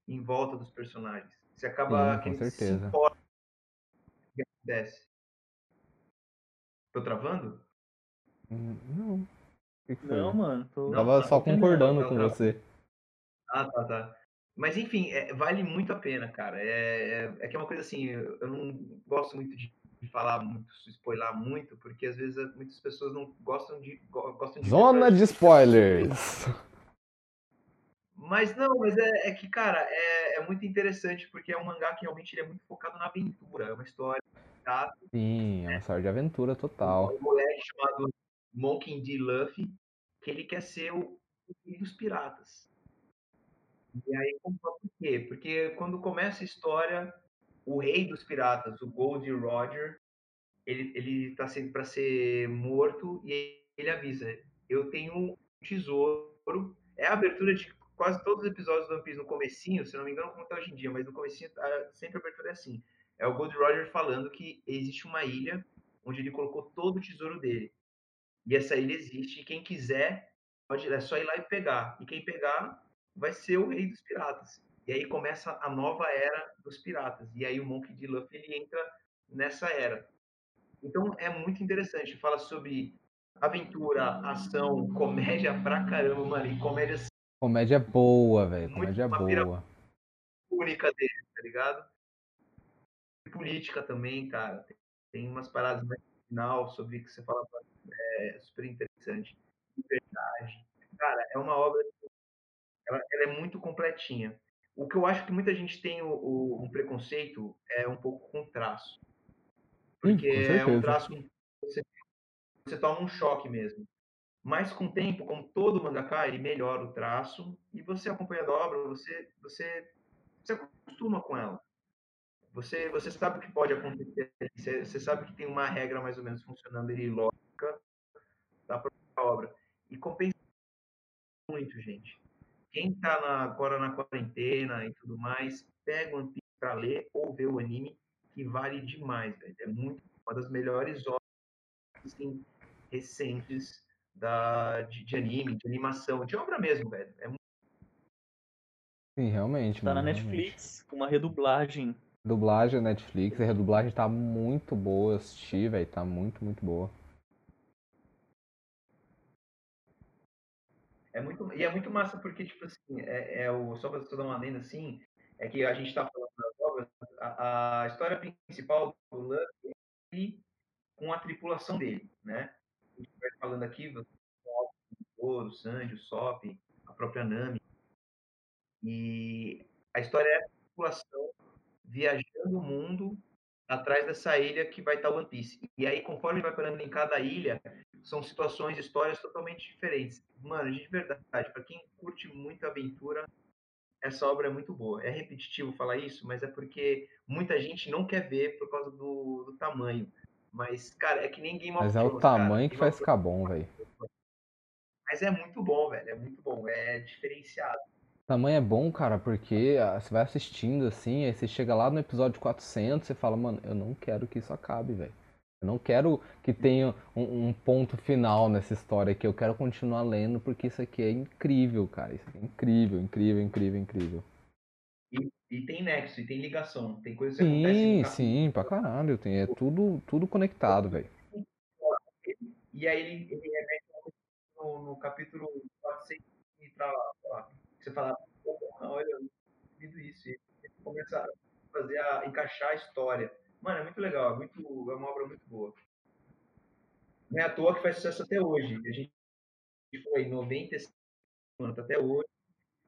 em volta dos personagens. Você acaba Sim, com certeza. se importa o que acontece. Tô travando? Hum, não. Que que não, mano. Tô... Tava só concordando não, com não. você. Ah, tá, tá. Mas enfim, é, vale muito a pena, cara. É, é, é, que é uma coisa assim, eu, eu não gosto muito de de falar muito, spoiler muito, porque às vezes muitas pessoas não gostam de. Gostam de Zona de spoilers! Mas não, mas é, é que, cara, é, é, muito interessante, porque é um mangá que realmente é muito focado na aventura. É uma história. Tá? Sim, é uma história de aventura total. Um moleque chamado Monkey D. Luffy, que ele quer ser o rei dos piratas. E aí, por quê? Porque quando começa a história, o rei dos piratas, o Gold Roger, ele, ele tá sendo para ser morto e ele avisa: Eu tenho um tesouro. É a abertura de quase todos os episódios do One Piece no comecinho, se não me engano, como tá hoje em dia, mas no comecinho sempre a abertura é assim. É o Gold Roger falando que existe uma ilha onde ele colocou todo o tesouro dele. E essa ilha existe, e quem quiser, pode, é só ir lá e pegar. E quem pegar vai ser o rei dos piratas. E aí começa a nova era dos piratas. E aí o Monkey D. Luffy ele entra nessa era. Então é muito interessante. Fala sobre aventura, ação, comédia pra caramba, mano. E comédia. Comédia boa, velho. Comédia boa. Única dele, tá ligado? E política também, cara. Tem umas paradas mais no final sobre o que você fala. É super interessante. Verdade. Cara, é uma obra. Ela, ela é muito completinha. O que eu acho que muita gente tem o, o, um preconceito é um pouco com traço. Porque é um traço que você, você toma um choque mesmo. Mas com o tempo, como todo mangaka, ele melhora o traço e você acompanhando a obra, você, você se acostuma com ela. Você, você sabe o que pode acontecer, você, você sabe que tem uma regra mais ou menos funcionando ali, lógica, da própria obra. E compensa muito, gente. Quem tá na, agora na quarentena e tudo mais, pega o One Piece pra ler ou ver o anime, que vale demais, velho. É muito uma das melhores obras assim, recentes da, de, de, anime, de animação, de obra mesmo, velho. É muito... Sim, realmente. Tá mano, na realmente. Netflix, com uma redublagem. Dublagem Netflix, a redublagem tá muito boa, eu assisti, velho, tá muito, muito boa. É muito, e é muito massa porque, tipo assim, é, é o, só você dar uma lenda assim, é que a gente tá falando das obras, a, a história principal do Luffy é com a tripulação dele, né? A gente vai falando aqui, o Sanji, o Sop, a própria Nami. E a história é a tripulação viajando o mundo atrás dessa ilha que vai estar o One Piece. E aí, conforme vai parando em cada ilha, são situações, histórias totalmente diferentes. Mano, de verdade, para quem curte muito aventura, essa obra é muito boa. É repetitivo falar isso, mas é porque muita gente não quer ver por causa do, do tamanho. Mas, cara, é que nem Game of Mas é o tamanho cara. que faz ficar bom, velho. Mas é muito bom, velho. É muito bom. É diferenciado. Tamanho é bom, cara, porque ah, você vai assistindo assim, aí você chega lá no episódio 400 e fala, mano, eu não quero que isso acabe, velho. Eu não quero que tenha um, um, ponto final nessa história aqui. Eu quero continuar lendo porque isso aqui é incrível, cara. Isso aqui é incrível, incrível, incrível, incrível. E, e tem nexo, e tem ligação. Tem coisas que sim, acontecem no Sim, pra caralho. Tem, é tudo, tudo conectado, velho. E aí ele, ele remete no, no capítulo 400 e pra lá. Você fala, olha, eu isso. E ele começa a fazer a encaixar a história. Mano, é muito legal, é, muito, é uma obra muito boa. Não é à toa que faz sucesso até hoje. A gente foi em 95 anos até hoje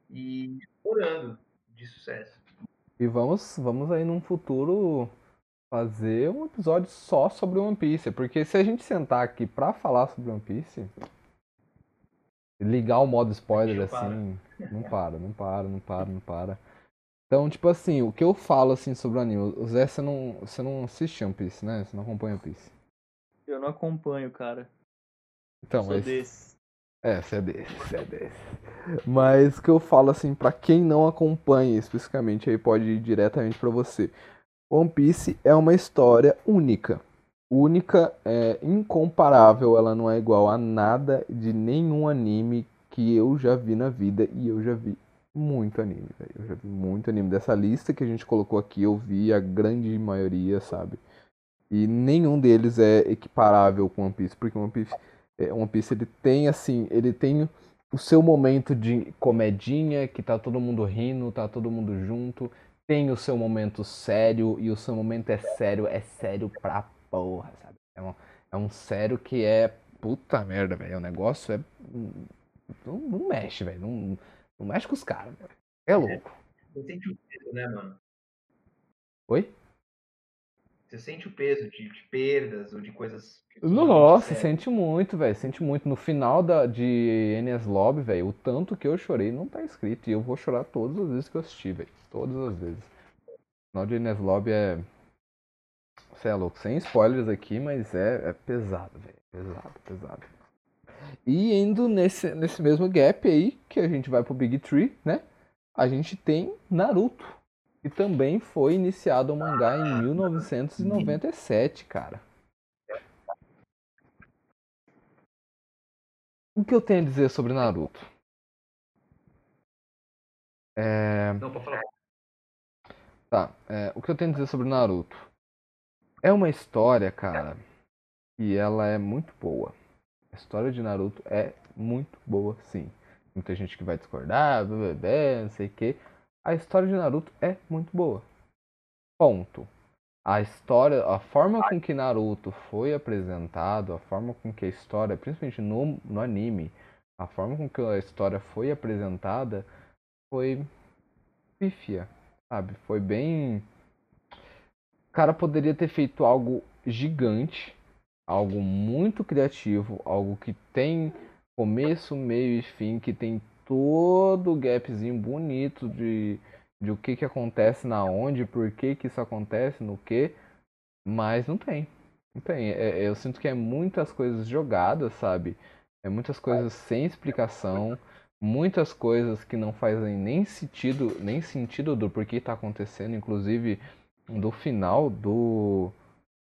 e explorando de sucesso. E vamos, vamos aí num futuro fazer um episódio só sobre One Piece, porque se a gente sentar aqui pra falar sobre One Piece, ligar o modo spoiler assim, não para, não para, não para, não para. Então, tipo assim, o que eu falo assim sobre o anime, o Zé, você não, você não assiste One Piece, né? Você não acompanha One Piece. Eu não acompanho, cara. Então, Sou mas... desse. É, você é desse, você é desse. Mas o que eu falo assim, para quem não acompanha especificamente, aí pode ir diretamente para você. One Piece é uma história única. Única, é incomparável, ela não é igual a nada de nenhum anime que eu já vi na vida e eu já vi muito anime, velho. Eu já vi muito anime. Dessa lista que a gente colocou aqui, eu vi a grande maioria, sabe? E nenhum deles é equiparável com One Piece, porque One Piece, é, One Piece ele tem assim, ele tem o seu momento de comedinha, que tá todo mundo rindo, tá todo mundo junto. Tem o seu momento sério, e o seu momento é sério, é sério pra porra, sabe? É um, é um sério que é. Puta merda, velho. O negócio é. Não, não mexe, velho. Não, não mexe com os caras, velho. É louco. Você sente o peso, né, mano? Oi? Você sente o peso de, de perdas ou de coisas. Nossa, sente muito, velho. Sente muito. No final da, de Enies Lobby, velho, o tanto que eu chorei não tá escrito. E eu vou chorar todas as vezes que eu assisti, velho. Todas as vezes. O final de Enies Lobby é. Você é louco. Sem spoilers aqui, mas é, é pesado, velho. Pesado, pesado. E indo nesse, nesse mesmo gap aí, que a gente vai pro Big Tree, né? A gente tem Naruto. Que também foi iniciado o mangá em 1997, cara. O que eu tenho a dizer sobre Naruto? É... Não, pra falar. Tá, é, o que eu tenho a dizer sobre Naruto? É uma história, cara, e ela é muito boa. A história de Naruto é muito boa, sim. Muita gente que vai discordar, bebê, não sei o que. A história de Naruto é muito boa. Ponto. A história, a forma com que Naruto foi apresentado, a forma com que a história, principalmente no, no anime, a forma com que a história foi apresentada foi pífia, sabe? Foi bem. Cara poderia ter feito algo gigante, algo muito criativo, algo que tem começo, meio e fim, que tem todo o gapzinho bonito de, de o que que acontece na onde, por que que isso acontece, no que, mas não tem. Não tem. É, é, eu sinto que é muitas coisas jogadas, sabe? É muitas coisas sem explicação, muitas coisas que não fazem nem sentido, nem sentido do porquê tá acontecendo, inclusive do final do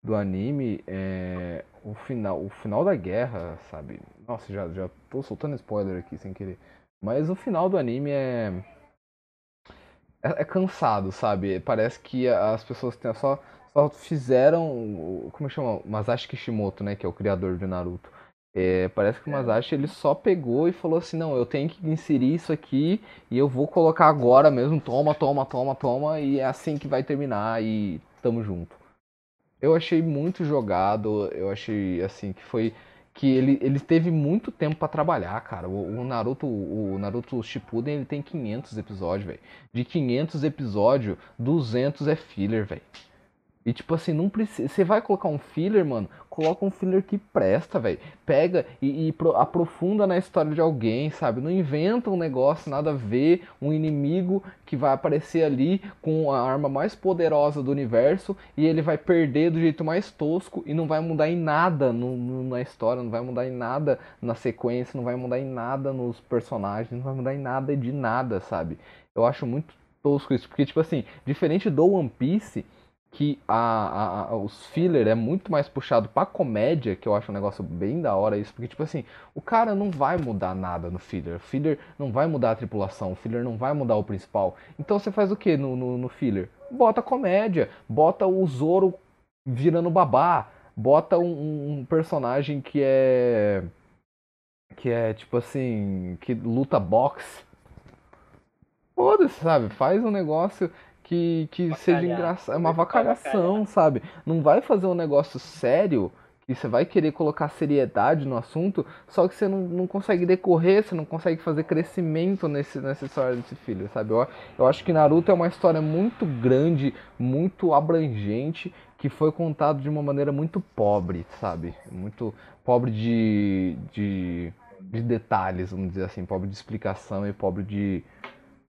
do anime, é, o final, o final da guerra, sabe? Nossa, já já tô soltando spoiler aqui sem querer. Mas o final do anime é é, é cansado, sabe? Parece que as pessoas têm só só fizeram. Como chama? Masashi Kishimoto, né? Que é o criador de Naruto. É, parece que o. Masashi ele só pegou e falou assim: não, eu tenho que inserir isso aqui e eu vou colocar agora mesmo. Toma, toma, toma, toma. E é assim que vai terminar e tamo junto. Eu achei muito jogado. Eu achei assim que foi que ele, ele teve muito tempo para trabalhar, cara. O, o, Naruto, o Naruto Shippuden, ele tem 500 episódios, velho. De 500 episódios, 200 é filler, velho. E tipo assim, não precisa. Você vai colocar um filler, mano? Coloca um filler que presta, velho. Pega e, e pro, aprofunda na história de alguém, sabe? Não inventa um negócio nada a ver, um inimigo que vai aparecer ali com a arma mais poderosa do universo e ele vai perder do jeito mais tosco e não vai mudar em nada no, no, na história, não vai mudar em nada na sequência, não vai mudar em nada nos personagens, não vai mudar em nada de nada, sabe? Eu acho muito tosco isso, porque, tipo assim, diferente do One Piece que a, a, a, os filler é muito mais puxado pra comédia, que eu acho um negócio bem da hora isso, porque tipo assim, o cara não vai mudar nada no filler, o filler não vai mudar a tripulação, o filler não vai mudar o principal. Então você faz o que no, no, no filler? Bota comédia, bota o Zoro virando babá, bota um, um personagem que é que é tipo assim, que luta boxe. Foda-se, sabe? Faz um negócio que, que seja engraçado. É uma vacalhação, sabe? Não vai fazer um negócio sério e você vai querer colocar seriedade no assunto, só que você não, não consegue decorrer, você não consegue fazer crescimento nesse, nessa história desse filho, sabe? Eu, eu acho que Naruto é uma história muito grande, muito abrangente, que foi contado de uma maneira muito pobre, sabe? Muito pobre de, de, de detalhes, vamos dizer assim, pobre de explicação e pobre de,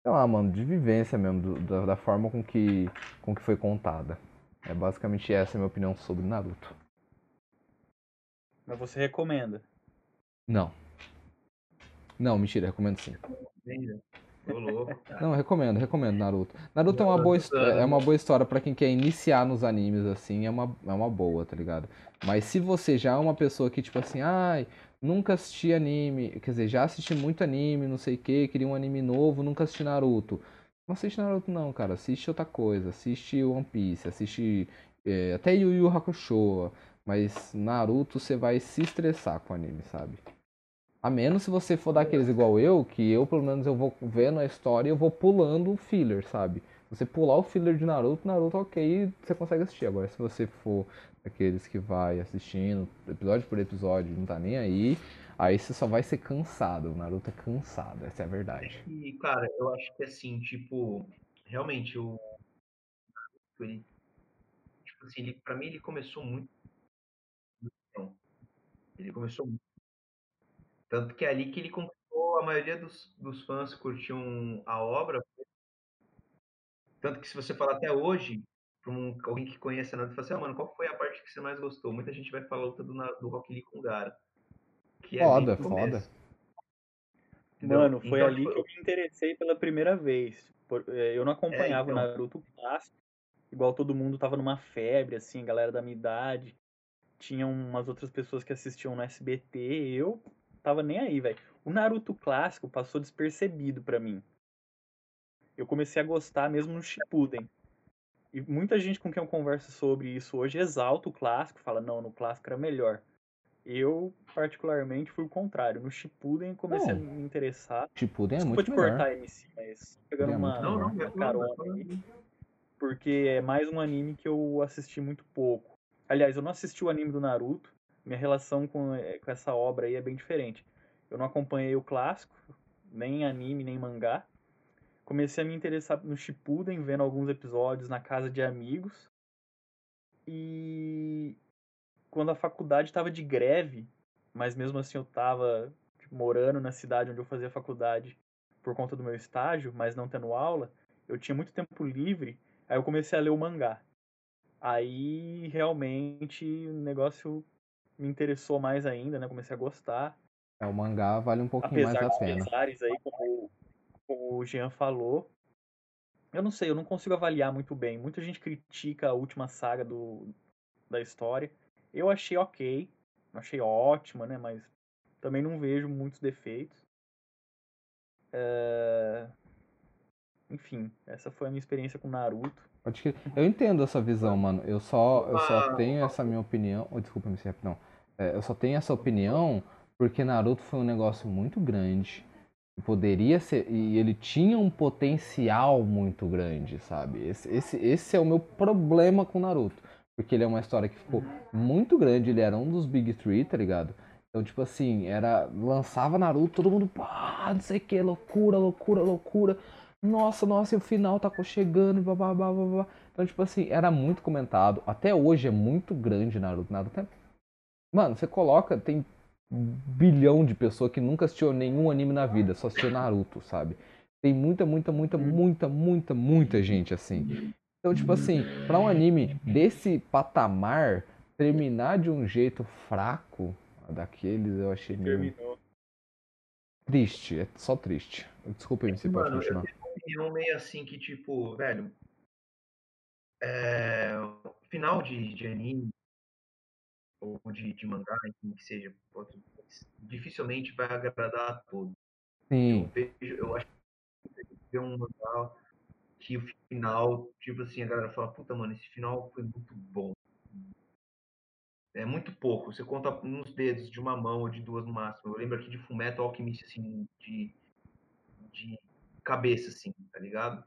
sei lá, mano, de vivência mesmo, do, da, da, forma com que, com que foi contada. É basicamente essa a minha opinião sobre Naruto. Mas você recomenda? Não. Não, mentira, recomendo sim. Não, recomendo, recomendo Naruto. Naruto é uma boa, é uma boa história para quem quer iniciar nos animes, assim, é uma, é uma boa, tá ligado? Mas se você já é uma pessoa que, tipo assim, ai, nunca assisti anime, quer dizer, já assisti muito anime, não sei o que, queria um anime novo, nunca assisti Naruto. Não assiste Naruto não, cara, assiste outra coisa, assiste One Piece, assiste é, até Yu Yu Hakusho, mas Naruto você vai se estressar com o anime, sabe? A menos se você for daqueles igual eu, que eu pelo menos eu vou vendo a história e eu vou pulando o filler, sabe? Você pular o filler de Naruto, Naruto ok, você consegue assistir. Agora se você for aqueles que vai assistindo episódio por episódio, não tá nem aí, aí você só vai ser cansado. O Naruto é cansado, essa é a verdade. E, cara, eu acho que assim, tipo, realmente o. Ele, tipo assim, ele, pra mim ele começou muito. Ele começou muito. Tanto que é ali que ele conquistou a maioria dos, dos fãs que curtiam a obra. Tanto que se você falar até hoje, para um, alguém que conhece a Naruto, fala assim, ah, mano, qual foi a parte que você mais gostou? Muita gente vai falar a luta do, do Rock Lee com o Gara. Que é foda, foda. Mano, foi então, ali tipo... que eu me interessei pela primeira vez. É, eu não acompanhava é, então... o Naruto clássico, igual todo mundo tava numa febre, assim, galera da minha idade. Tinha umas outras pessoas que assistiam no SBT, eu tava nem aí, velho. O Naruto clássico passou despercebido para mim. Eu comecei a gostar mesmo no Shippuden. E muita gente com quem eu converso sobre isso hoje exalta o clássico, fala, não, no clássico era melhor. Eu, particularmente, fui o contrário. No Shippuden comecei não. a me interessar. Shippuden é Desculpa muito te melhor. cortar, MC, mas pegando é uma, não, não, uma carona aí. Porque é mais um anime que eu assisti muito pouco. Aliás, eu não assisti o anime do Naruto. Minha relação com, eh, com essa obra aí é bem diferente. Eu não acompanhei o clássico, nem anime, nem mangá comecei a me interessar no Shippuden, vendo alguns episódios na casa de amigos. E quando a faculdade estava de greve, mas mesmo assim eu estava tipo, morando na cidade onde eu fazia faculdade por conta do meu estágio, mas não tendo aula, eu tinha muito tempo livre, aí eu comecei a ler o mangá. Aí realmente o negócio me interessou mais ainda, né? Comecei a gostar. É, o mangá vale um pouquinho Apesar mais a pena. Apesar aí, como, como o Jean falou, eu não sei, eu não consigo avaliar muito bem. Muita gente critica a última saga do, da história. Eu achei ok, achei ótima, né? Mas também não vejo muitos defeitos. É... Enfim, essa foi a minha experiência com Naruto. Eu entendo essa visão, mano. Eu só, eu só tenho essa minha opinião. Oh, desculpa, me não. É, eu só tenho essa opinião porque Naruto foi um negócio muito grande. Poderia ser. E ele tinha um potencial muito grande, sabe? Esse, esse, esse é o meu problema com Naruto. Porque ele é uma história que ficou muito grande. Ele era um dos Big Three, tá ligado? Então, tipo assim, era. Lançava Naruto, todo mundo. Pá, não sei que, loucura, loucura, loucura. Nossa, nossa, e o final tá chegando, blá, blá, blá, blá. Então, tipo assim, era muito comentado. Até hoje é muito grande Naruto. Naruto é... Mano, você coloca, tem bilhão de pessoas que nunca assistiu nenhum anime na vida, só assistiu Naruto, sabe? Tem muita, muita, muita, muita, muita, muita gente assim. Então, tipo assim, para um anime desse patamar terminar de um jeito fraco, daqueles eu achei meio Terminou. triste, é só triste. Desculpa aí, você pode continuar. Eu tenho uma opinião meio assim que, tipo, velho, é, final de, de anime ou de, de mangá, enfim, que seja, dificilmente vai agradar a todos. Sim. Eu, vejo, eu acho que ver um mangá que o final, tipo assim, a galera fala, puta, mano, esse final foi muito bom. É muito pouco. Você conta nos dedos de uma mão ou de duas no máximo. Eu lembro aqui de Fullmetal Alchemist, assim, de, de cabeça, assim, tá ligado?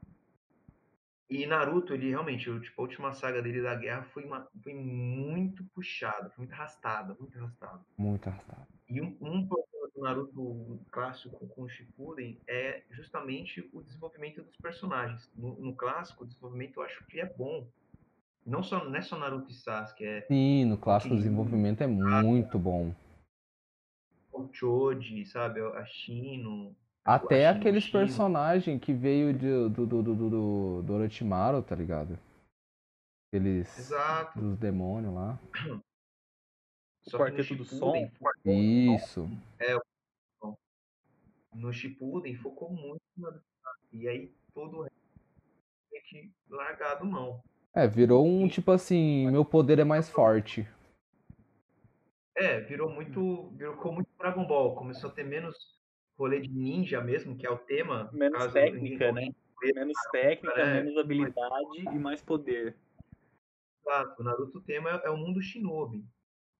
E Naruto, ele realmente, eu, tipo, a última saga dele da guerra foi, uma, foi muito puxada, foi muito arrastada, muito arrastada. Muito arrastada. E um, um problema do Naruto clássico com o Shippuden é justamente o desenvolvimento dos personagens. No, no, clássico, o desenvolvimento eu acho que é bom. Não, só, não é só Naruto e Sasuke, é... Sim, no clássico o desenvolvimento é muito bom. O Choji, sabe, a Shino, até aqueles personagens que veio de, do, do, do, do, do Orochimaru, tá ligado? Aqueles. Exato. Dos demônios lá. O quarteto do som. Isso. É, no Shippuden focou muito na e aí todo o resto tem que largado mão. É, virou um tipo assim, meu poder é mais forte. É, virou muito, virou como muito Dragon Ball, começou a ter menos rolê de ninja mesmo, que é o tema. Menos técnica, né? Menos técnica, é, menos habilidade e mais poder. Exato, o Naruto o tema é, é o mundo shinobi.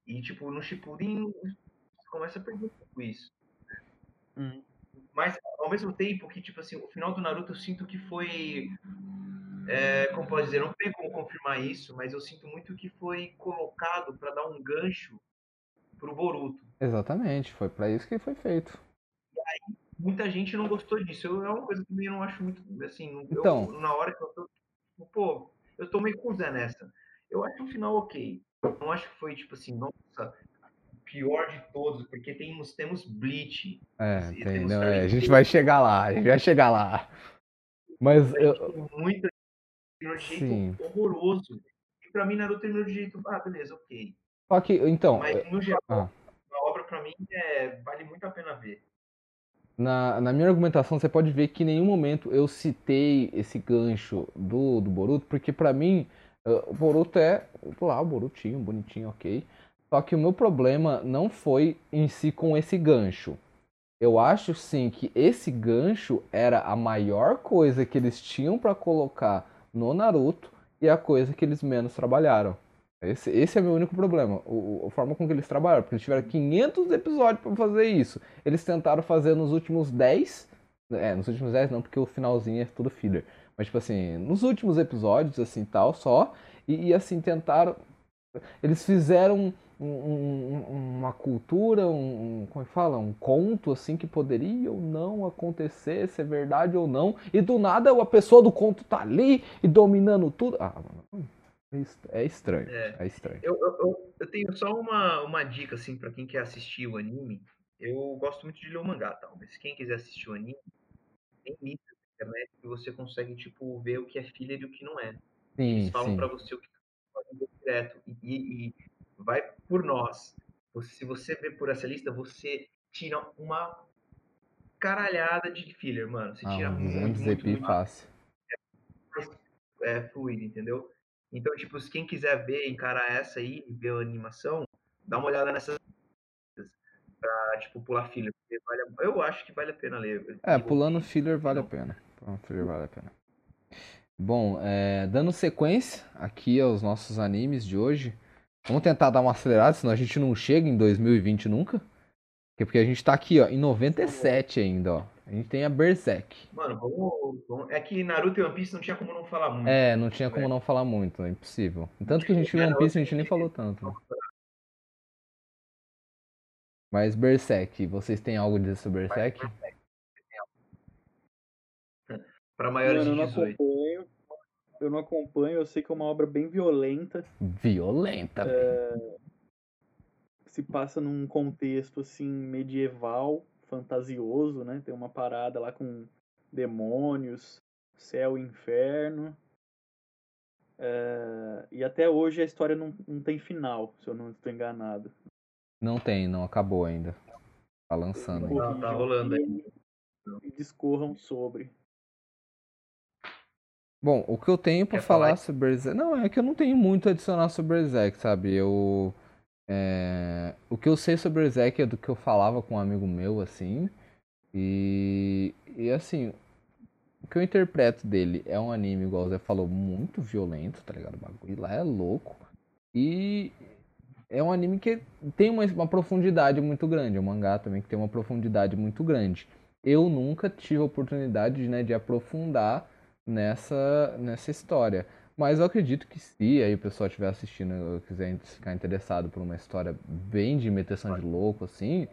E, tipo, no Shippuden começa a perder um pouco isso. Hum. Mas, ao mesmo tempo que, tipo assim, o final do Naruto eu sinto que foi... É, como pode dizer, não tem como confirmar isso, mas eu sinto muito que foi colocado para dar um gancho pro Boruto. Exatamente, foi para isso que foi feito muita gente não gostou disso. Eu, é uma coisa que eu não acho muito, assim, então, eu, na hora que eu tô, tipo, pô, eu tô meio com o Zé nessa. Eu acho o final ok. Não acho que foi, tipo assim, nossa, pior de todos, porque temos, temos Bleach. É, tem, não, é, a gente vai chegar lá, a gente vai chegar lá. Mas eu... Muita terminou de jeito Sim. horroroso. E pra mim, Naruto terminou de jeito, ah, beleza, ok. Só que, então... Mas, no geral, ah. a obra pra mim é, vale muito a pena ver na, na minha argumentação, você pode ver que em nenhum momento eu citei esse gancho do, do Boruto, porque para mim, uh, o Boruto é lá, o Borutinho, bonitinho, ok. Só que o meu problema não foi em si com esse gancho. Eu acho sim que esse gancho era a maior coisa que eles tinham para colocar no Naruto e a coisa que eles menos trabalharam. Esse, esse é meu único problema. O, a forma com que eles trabalharam. Porque eles tiveram 500 episódios para fazer isso. Eles tentaram fazer nos últimos 10. É, nos últimos 10 não, porque o finalzinho é tudo filler. Mas, tipo assim, nos últimos episódios, assim, tal, só. E, e assim, tentaram. Eles fizeram um, um, uma cultura, um, como é que fala? Um conto, assim, que poderia ou não acontecer, se é verdade ou não. E do nada a pessoa do conto tá ali e dominando tudo. Ah, mano. É estranho. É, é estranho. Eu, eu, eu, tenho só uma, uma dica, assim, para quem quer assistir o anime. Eu gosto muito de ler o mangá, tal, mas quem quiser assistir o anime, tem mídia internet que você consegue, tipo, ver o que é filler e o que não é. Sim, Eles falam para você o que pode ver direto. E, e, vai por nós. Se você vê por essa lista, você tira uma caralhada de filler, mano. Você ah, tira um muito, muito, muito fácil. É fluido, entendeu? Então, tipo, se quem quiser ver, encarar essa aí, ver a animação, dá uma olhada nessas pra, tipo, pular filler. Vale, eu acho que vale a pena ler. É, pulando filler vale a pena. Pulando filler vale a pena. Bom, é, dando sequência aqui aos nossos animes de hoje. Vamos tentar dar uma acelerada, senão a gente não chega em 2020 nunca. Porque a gente tá aqui, ó, em 97 ainda, ó. A gente tem a Berserk. Mano, vamos, vamos, É que Naruto e One Piece não tinha como não falar muito. É, não tinha como não falar muito, é impossível. Tanto que a gente viu One Piece, a gente nem falou tanto. Né? Mas Berserk, vocês têm algo a dizer sobre Berserk? Para maiores de 18. Acompanho, eu não acompanho, eu sei que é uma obra bem violenta. Violenta, é... Se passa num contexto assim medieval, fantasioso, né? Tem uma parada lá com demônios, céu e inferno. É... E até hoje a história não, não tem final, se eu não estou enganado. Não tem, não acabou ainda. Tá lançando ainda. Tá, tá rolando aí. E discorram sobre. Bom, o que eu tenho para falar, falar sobre Berserk. Não, é que eu não tenho muito a adicionar sobre Berserk, sabe? Eu. É... O que eu sei sobre Berserk é do que eu falava com um amigo meu, assim. E. E assim. O que eu interpreto dele é um anime, igual o Zé falou, muito violento, tá ligado? O bagulho lá é louco. E é um anime que tem uma, uma profundidade muito grande. É um mangá também que tem uma profundidade muito grande. Eu nunca tive a oportunidade né, de aprofundar nessa, nessa história. Mas eu acredito que se aí o pessoal estiver assistindo e quiser ficar interessado por uma história bem de imitação de louco, assim,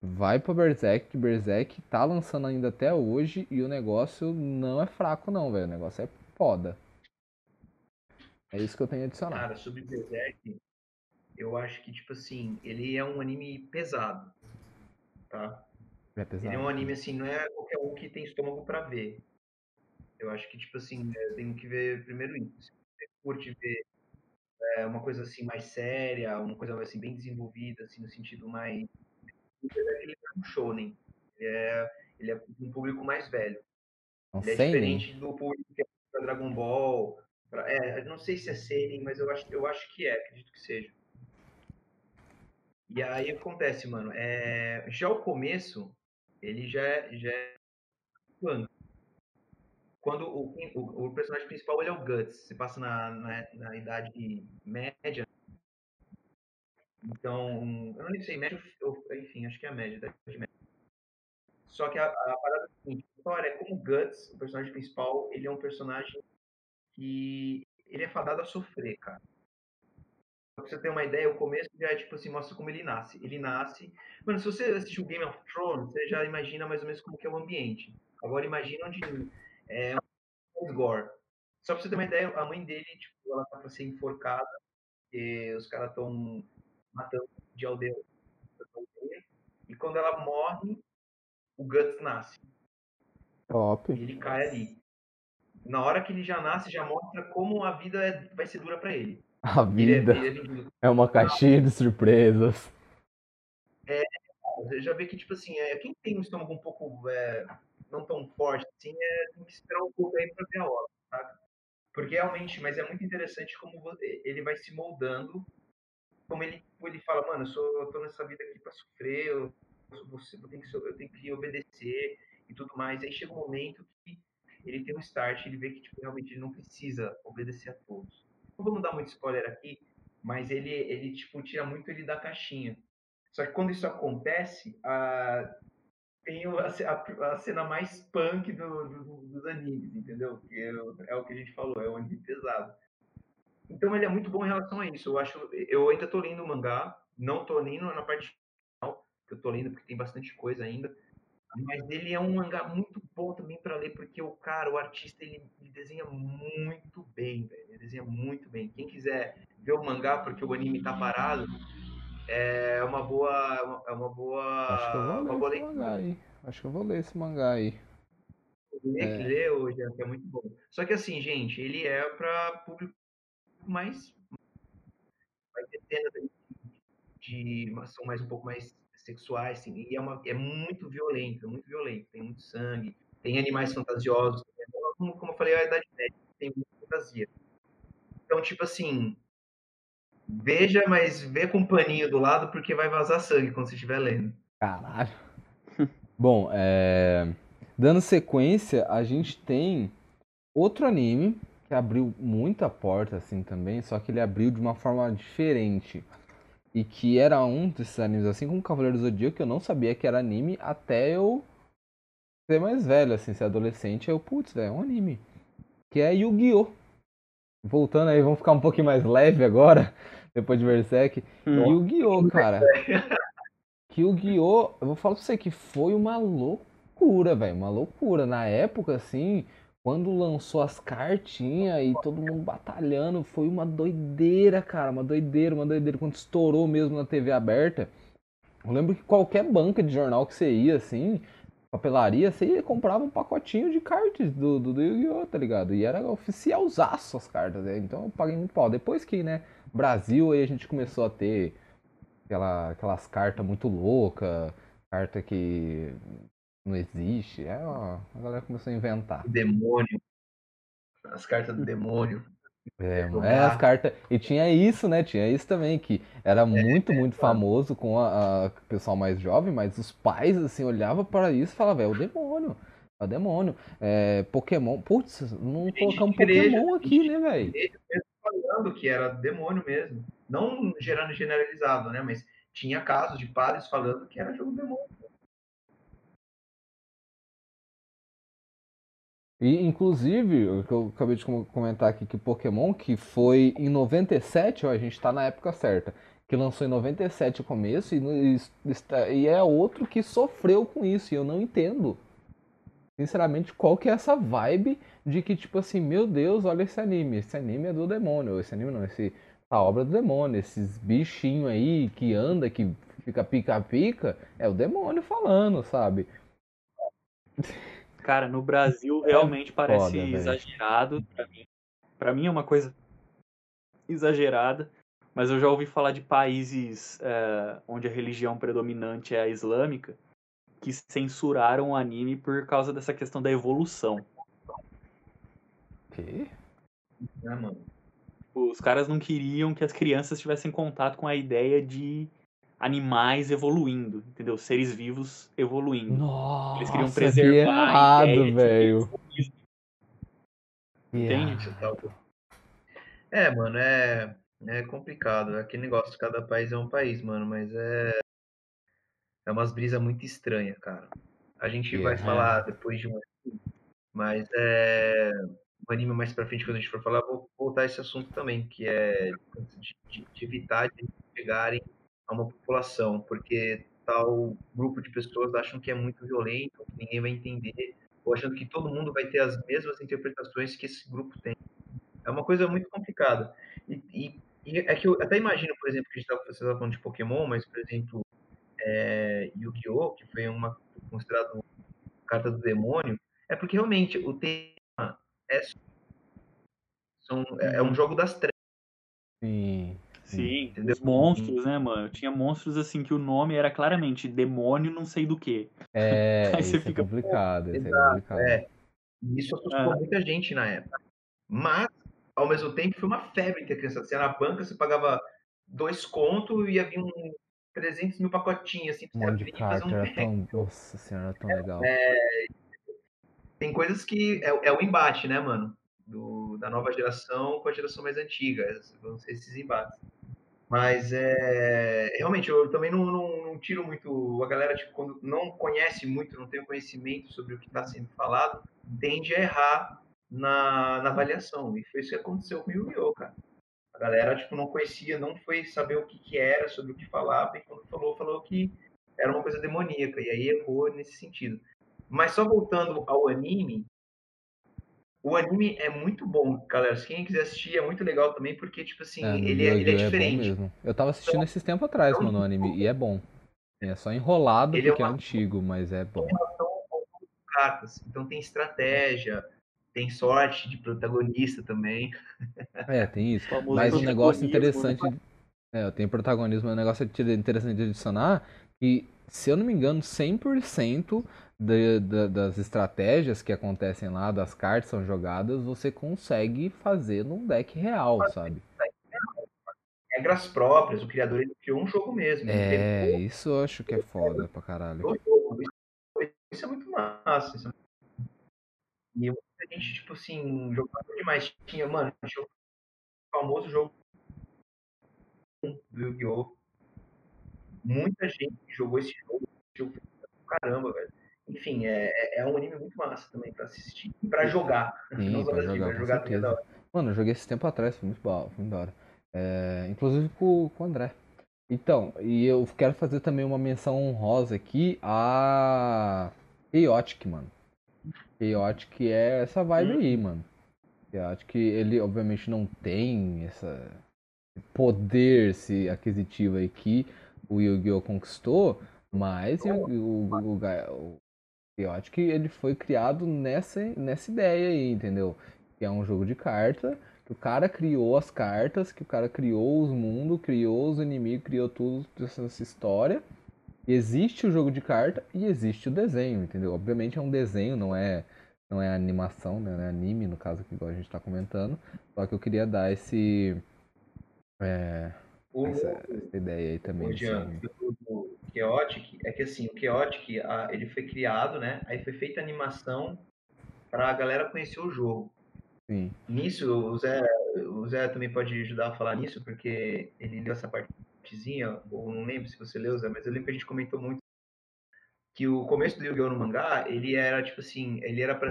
vai pra Berserk, que Berserk tá lançando ainda até hoje e o negócio não é fraco não, velho. O negócio é foda. É isso que eu tenho a adicionar. Cara, sobre Berserk, eu acho que, tipo assim, ele é um anime pesado, tá? É pesado. Ele é um anime, assim, não é qualquer um que tem estômago para ver. Eu acho que, tipo assim, eu tenho que ver primeiro isso. Se você curte ver é, uma coisa, assim, mais séria, uma coisa, assim, bem desenvolvida, assim, no sentido mais... Ele é um shonen. Ele é, ele é um público mais velho. Um ele é diferente do público que é Dragon Ball. Pra, é, não sei se é seinen, mas eu acho, eu acho que é, acredito que seja. E aí acontece, mano, é, já o começo, ele já é, já é quando o, o, o, personagem principal ele é o Guts, se passa na, na, na, idade média. Então, eu não sei, média, enfim, acho que é a média, idade média. Só que a, a parada é seguinte, a história é como o Guts, o personagem principal, ele é um personagem que ele é fadado a sofrer, cara. Pra você ter uma ideia, o começo já é tipo assim, mostra como ele nasce. Ele nasce. Mano, se você assistiu Game of Thrones, você já imagina mais ou menos como que é o ambiente. Agora imagina onde é um gore. Só pra você ter uma ideia, a mãe dele, tipo, ela tá pra ser enforcada, e os caras estão matando de aldeia. E quando ela morre, o Guts nasce. Top. E ele cai ali. Na hora que ele já nasce, já mostra como a vida é, vai ser dura para ele. A vida é, é, uma caixinha de surpresas. É, você já vê que, tipo assim, é, quem tem um estômago um pouco é, não tão forte assim, é, tem que esperar um pouco aí pra ver a obra, sabe? Porque realmente, mas é muito interessante como ele vai se moldando, como ele, ele fala, mano, eu, sou, eu tô nessa vida aqui pra sofrer, eu, eu, tenho que, eu tenho que obedecer e tudo mais. Aí chega um momento que ele tem um start, ele vê que tipo, realmente ele não precisa obedecer a todos não vamos dar muito spoiler aqui, mas ele, ele tipo, tira muito ele da caixinha. Só que quando isso acontece, a, tem a, cena mais punk do, do, dos animes, entendeu? Que é, é, o que a gente falou, é um anime pesado. Então ele é muito bom em relação a isso. Eu acho, eu ainda tô lendo o mangá, não tô nem na parte final, que eu tô lendo porque tem bastante coisa ainda. Mas ele é um mangá muito bom também para ler, porque o cara, o artista, ele, ele, desenha muito bem, velho. Ele desenha muito bem. Quem quiser ver o mangá porque o anime tá parado, é uma boa. É uma boa. Acho que eu vou ler esse mangá aí. Acho que eu vou ler esse mangá aí. ler, é. lê hoje, é muito bom. Só que assim, gente, ele é para público mais. Vai ter cenas de. são mais um pouco mais sexuais, assim, e é, uma, é muito violento, é muito violento. Tem muito sangue, tem animais fantasiosos. Como, como eu falei, a Idade Média tem muita fantasia. Então, tipo assim, veja, mas vê com um paninho do lado, porque vai vazar sangue quando você estiver lendo. Caralho. Bom, é... dando sequência, a gente tem outro anime que abriu muita porta assim também, só que ele abriu de uma forma diferente. E que era um desses animes, assim como Cavaleiro do Zodíaco, que eu não sabia que era anime até eu ser mais velho, assim, ser adolescente. Eu, putz, velho, é um anime. Que é Yu-Gi-Oh! Voltando aí, vamos ficar um pouquinho mais leve agora, depois de Berserk. Hum. Yu-Gi-Oh, cara. que o Guiô, eu vou falar pra você que foi uma loucura, velho, uma loucura. Na época, assim, quando lançou as cartinhas e todo mundo batalhando, foi uma doideira, cara, uma doideira, uma doideira. Quando estourou mesmo na TV aberta, eu lembro que qualquer banca de jornal que você ia, assim, papelaria, você ia, comprava um pacotinho de cartas do, do, do Yu-Gi-Oh!, tá ligado? E era oficialzaço as cartas, né? Então eu paguei muito pau. Depois que, né, Brasil, aí a gente começou a ter aquela, aquelas cartas muito loucas, carta que não existe. É, ó, a galera começou a inventar. Demônio. As cartas do demônio. É, é, as cartas. E tinha isso, né? Tinha isso também, que era muito, é, muito é, famoso com o pessoal mais jovem, mas os pais, assim, olhavam para isso e falavam, é o demônio. É o demônio. É, Pokémon. Putz, não colocamos Pokémon aqui, né, velho? Falando que era demônio mesmo. Não gerando generalizado, né? Mas tinha casos de padres falando que era jogo demônio. E, inclusive, o que eu acabei de comentar aqui, que Pokémon, que foi em 97, ó, a gente tá na época certa, que lançou em 97 o começo, e, e é outro que sofreu com isso, e eu não entendo sinceramente, qual que é essa vibe de que, tipo assim, meu Deus, olha esse anime, esse anime é do demônio, esse anime não, esse a obra do demônio, esses bichinhos aí que anda, que fica pica-pica, é o demônio falando, sabe? Cara, no Brasil é realmente é parece foda, exagerado. Pra mim. Pra mim é uma coisa exagerada, mas eu já ouvi falar de países é, onde a religião predominante é a islâmica, que censuraram o anime por causa dessa questão da evolução. Que? É, mano. Os caras não queriam que as crianças tivessem contato com a ideia de animais evoluindo, entendeu? Seres vivos evoluindo. Nossa, Eles queriam preservar errado, velho. Entende? É, mano, é, é complicado. É aquele negócio, cada país é um país, mano, mas é é umas brisas muito estranhas, cara. A gente yeah. vai falar depois de um mas é um anime mais pra frente, quando a gente for falar, vou voltar a esse assunto também, que é de, de, de evitar de chegarem a uma população, porque tal grupo de pessoas acham que é muito violento, que ninguém vai entender, ou achando que todo mundo vai ter as mesmas interpretações que esse grupo tem. É uma coisa muito complicada. E, e, e é que eu até imagino, por exemplo, que a gente estava falando de Pokémon, mas, por exemplo, é, Yu-Gi-Oh!, que foi uma considerado carta do demônio, é porque realmente o tema é, são, é um uhum. jogo das trevas. Sim. Sim, Entendeu? os monstros, né, mano? Tinha monstros assim que o nome era claramente demônio não sei do que. É, Aí você é fica... é complicado, isso é complicado. É. Isso assustou é. muita gente na época. Mas, ao mesmo tempo, foi uma febre que a criança. Você ia na banca, você pagava dois contos e ia vir um 300 mil pacotinhos, assim, pra você carta, um era tão, Nossa senhora, tão legal. É, tem coisas que é, é o embate, né, mano? Do, da nova geração com a geração mais antiga. Vão ser esses embates. Mas é, realmente, eu também não, não, não, tiro muito. A galera, tipo, quando não conhece muito, não tem conhecimento sobre o que está sendo falado, tende a errar na, na avaliação. E foi isso que aconteceu com o Yu-Gi-Oh!, cara galera, tipo, não conhecia, não foi saber o que, que era, sobre o que falava, e quando falou, falou que era uma coisa demoníaca, e aí errou nesse sentido. Mas só voltando ao anime, o anime é muito bom, galera. Se quem quiser assistir, é muito legal também, porque, tipo assim, é, ele, é, ele é, é diferente. Eu tava assistindo então, esses tempos atrás, mano, o anime, e é bom. É só enrolado é porque é, uma... é, antigo, mas é bom. cartas. Então tem estratégia, tem sorte de protagonista também. É, tem isso. Mas um negócio interessante. É, tem protagonismo, um negócio interessante de adicionar que, se eu não me engano, 100% de, de, das estratégias que acontecem lá, das cartas são jogadas, você consegue fazer num deck real, sabe? Regras próprias, o criador ele criou um jogo mesmo. É, isso eu acho que é foda pra caralho. Isso é muito massa. Isso é... E a gente, tipo assim, jogava demais. Tinha, mano, tinha o famoso jogo do Yu-Gi-Oh! Muita gente jogou esse jogo, caramba, velho. Enfim, é, é, é um anime muito massa também pra assistir e pra jogar. Sim, não pra jogar, pra jogar também é Mano, eu joguei esse tempo atrás, foi muito bom, foi muito da hora. É, inclusive com, com o André. Então, e eu quero fazer também uma menção honrosa aqui a Chaotic, mano. Chaotic é essa vibe aí, hum. mano. Chaotic, ele obviamente não tem essa poder esse aquisitivo aí que o Yu-Gi-Oh! conquistou, mas o, o, o, o Chaotic ele foi criado nessa, nessa ideia aí, entendeu? Que é um jogo de carta que o cara criou as cartas, que o cara criou os mundos, criou os inimigos, criou tudo essa história. Existe o jogo de carta e existe o desenho, entendeu? Obviamente é um desenho, não é não é animação, né? Não é anime, no caso que igual a gente está comentando. Só que eu queria dar esse é, o, essa, essa, ideia aí também. O assim. do Chaotic é que assim, o Chaotic, ele foi criado, né? Aí foi feita animação para a galera conhecer o jogo. Sim. Nisso, o Zé, o Zé também pode ajudar a falar nisso, porque ele leu essa ou não lembro se você leu, Zé, mas eu lembro que a gente comentou muito que o começo do Yu-Gi-Oh! no mangá, ele era, tipo assim, ele era para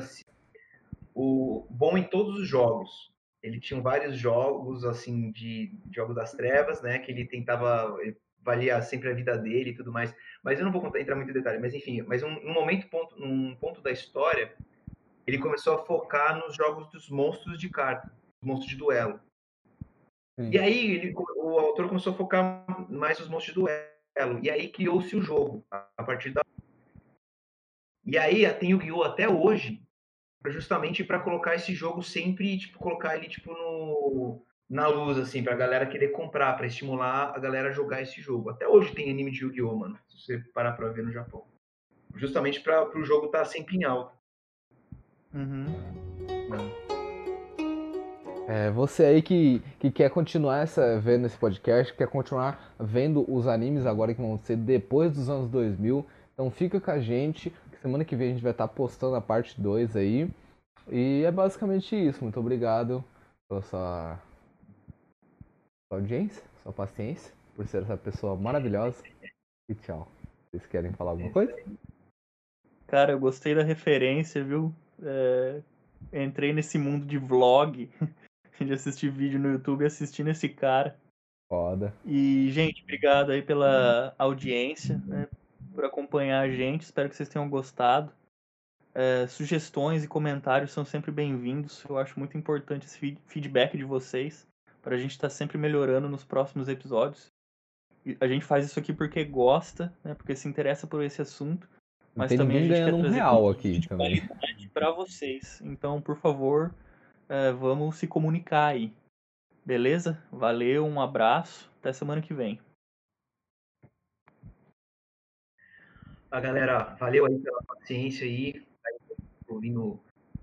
o bom em todos os jogos. Ele tinha vários jogos, assim, de jogos das trevas, né, que ele tentava, ele valia sempre a vida dele e tudo mais. Mas eu não vou contar, entrar muito em detalhe, mas enfim, mas um, um momento, ponto, num ponto da história, ele começou a focar nos jogos dos monstros de carta, monstros de duelo. Sim. E aí ele, o autor começou a focar mais nos monstros de duelo. E aí criou-se o jogo a partir da. E aí tem o Guiô até hoje, justamente para colocar esse jogo sempre, tipo, colocar ele tipo no na luz assim para a galera querer comprar, para estimular a galera a jogar esse jogo. Até hoje tem anime de Yu-Gi-Oh, mano, se você parar para ver no Japão. Justamente para o jogo estar tá sempre em alta. Uhum. É, você aí que, que quer continuar essa, vendo esse podcast, quer continuar vendo os animes agora que vão ser depois dos anos 2000, então fica com a gente. Semana que vem a gente vai estar postando a parte 2 aí. E é basicamente isso. Muito obrigado pela sua, sua audiência, sua paciência, por ser essa pessoa maravilhosa. E tchau. Vocês querem falar alguma coisa? Cara, eu gostei da referência, viu? é, entrei nesse mundo de vlog, de assistir vídeo no YouTube assistindo esse cara. Foda. E, gente, obrigado aí pela audiência, né, por acompanhar a gente. Espero que vocês tenham gostado. É, sugestões e comentários são sempre bem-vindos. Eu acho muito importante esse feedback de vocês para a gente estar tá sempre melhorando nos próximos episódios. E a gente faz isso aqui porque gosta, né, porque se interessa por esse assunto mas também ninguém ganhando um real aqui também. para vocês. Então, por favor, é, vamos se comunicar aí. Beleza? Valeu, um abraço, até semana que vem. A galera, valeu aí pela paciência aí, ouvindo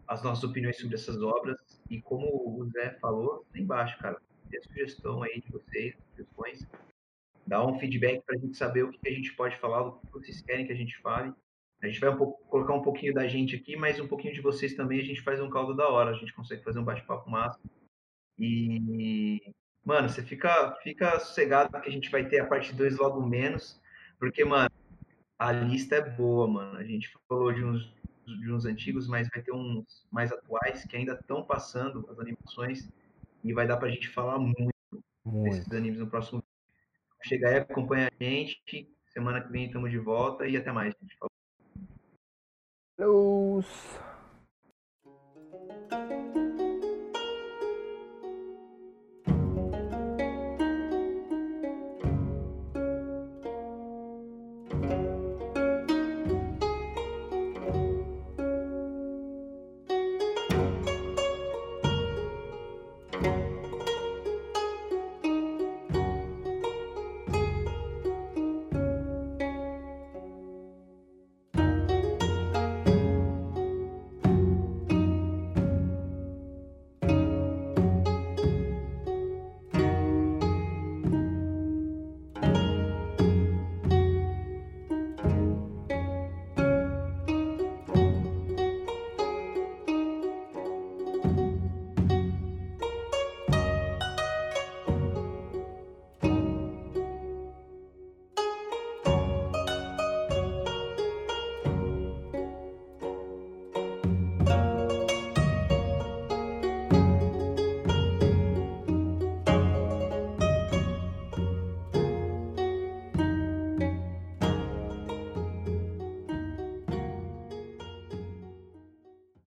as nossas opiniões sobre essas obras. E como o Zé falou, lá embaixo, cara, tem sugestão aí de vocês, sugestões. Dá um feedback para a gente saber o que a gente pode falar, o que vocês querem que a gente fale. A gente vai um pouco, colocar um pouquinho da gente aqui, mas um pouquinho de vocês também. A gente faz um caldo da hora. A gente consegue fazer um bate-papo massa. E, mano, você fica, fica sossegado que a gente vai ter a parte 2 logo menos. Porque, mano, a lista é boa, mano. A gente falou de uns, de uns antigos, mas vai ter uns mais atuais que ainda estão passando as animações. E vai dar pra gente falar muito, muito. desses animes no próximo Chega aí, acompanha a gente. Semana que vem estamos de volta e até mais, gente. Close.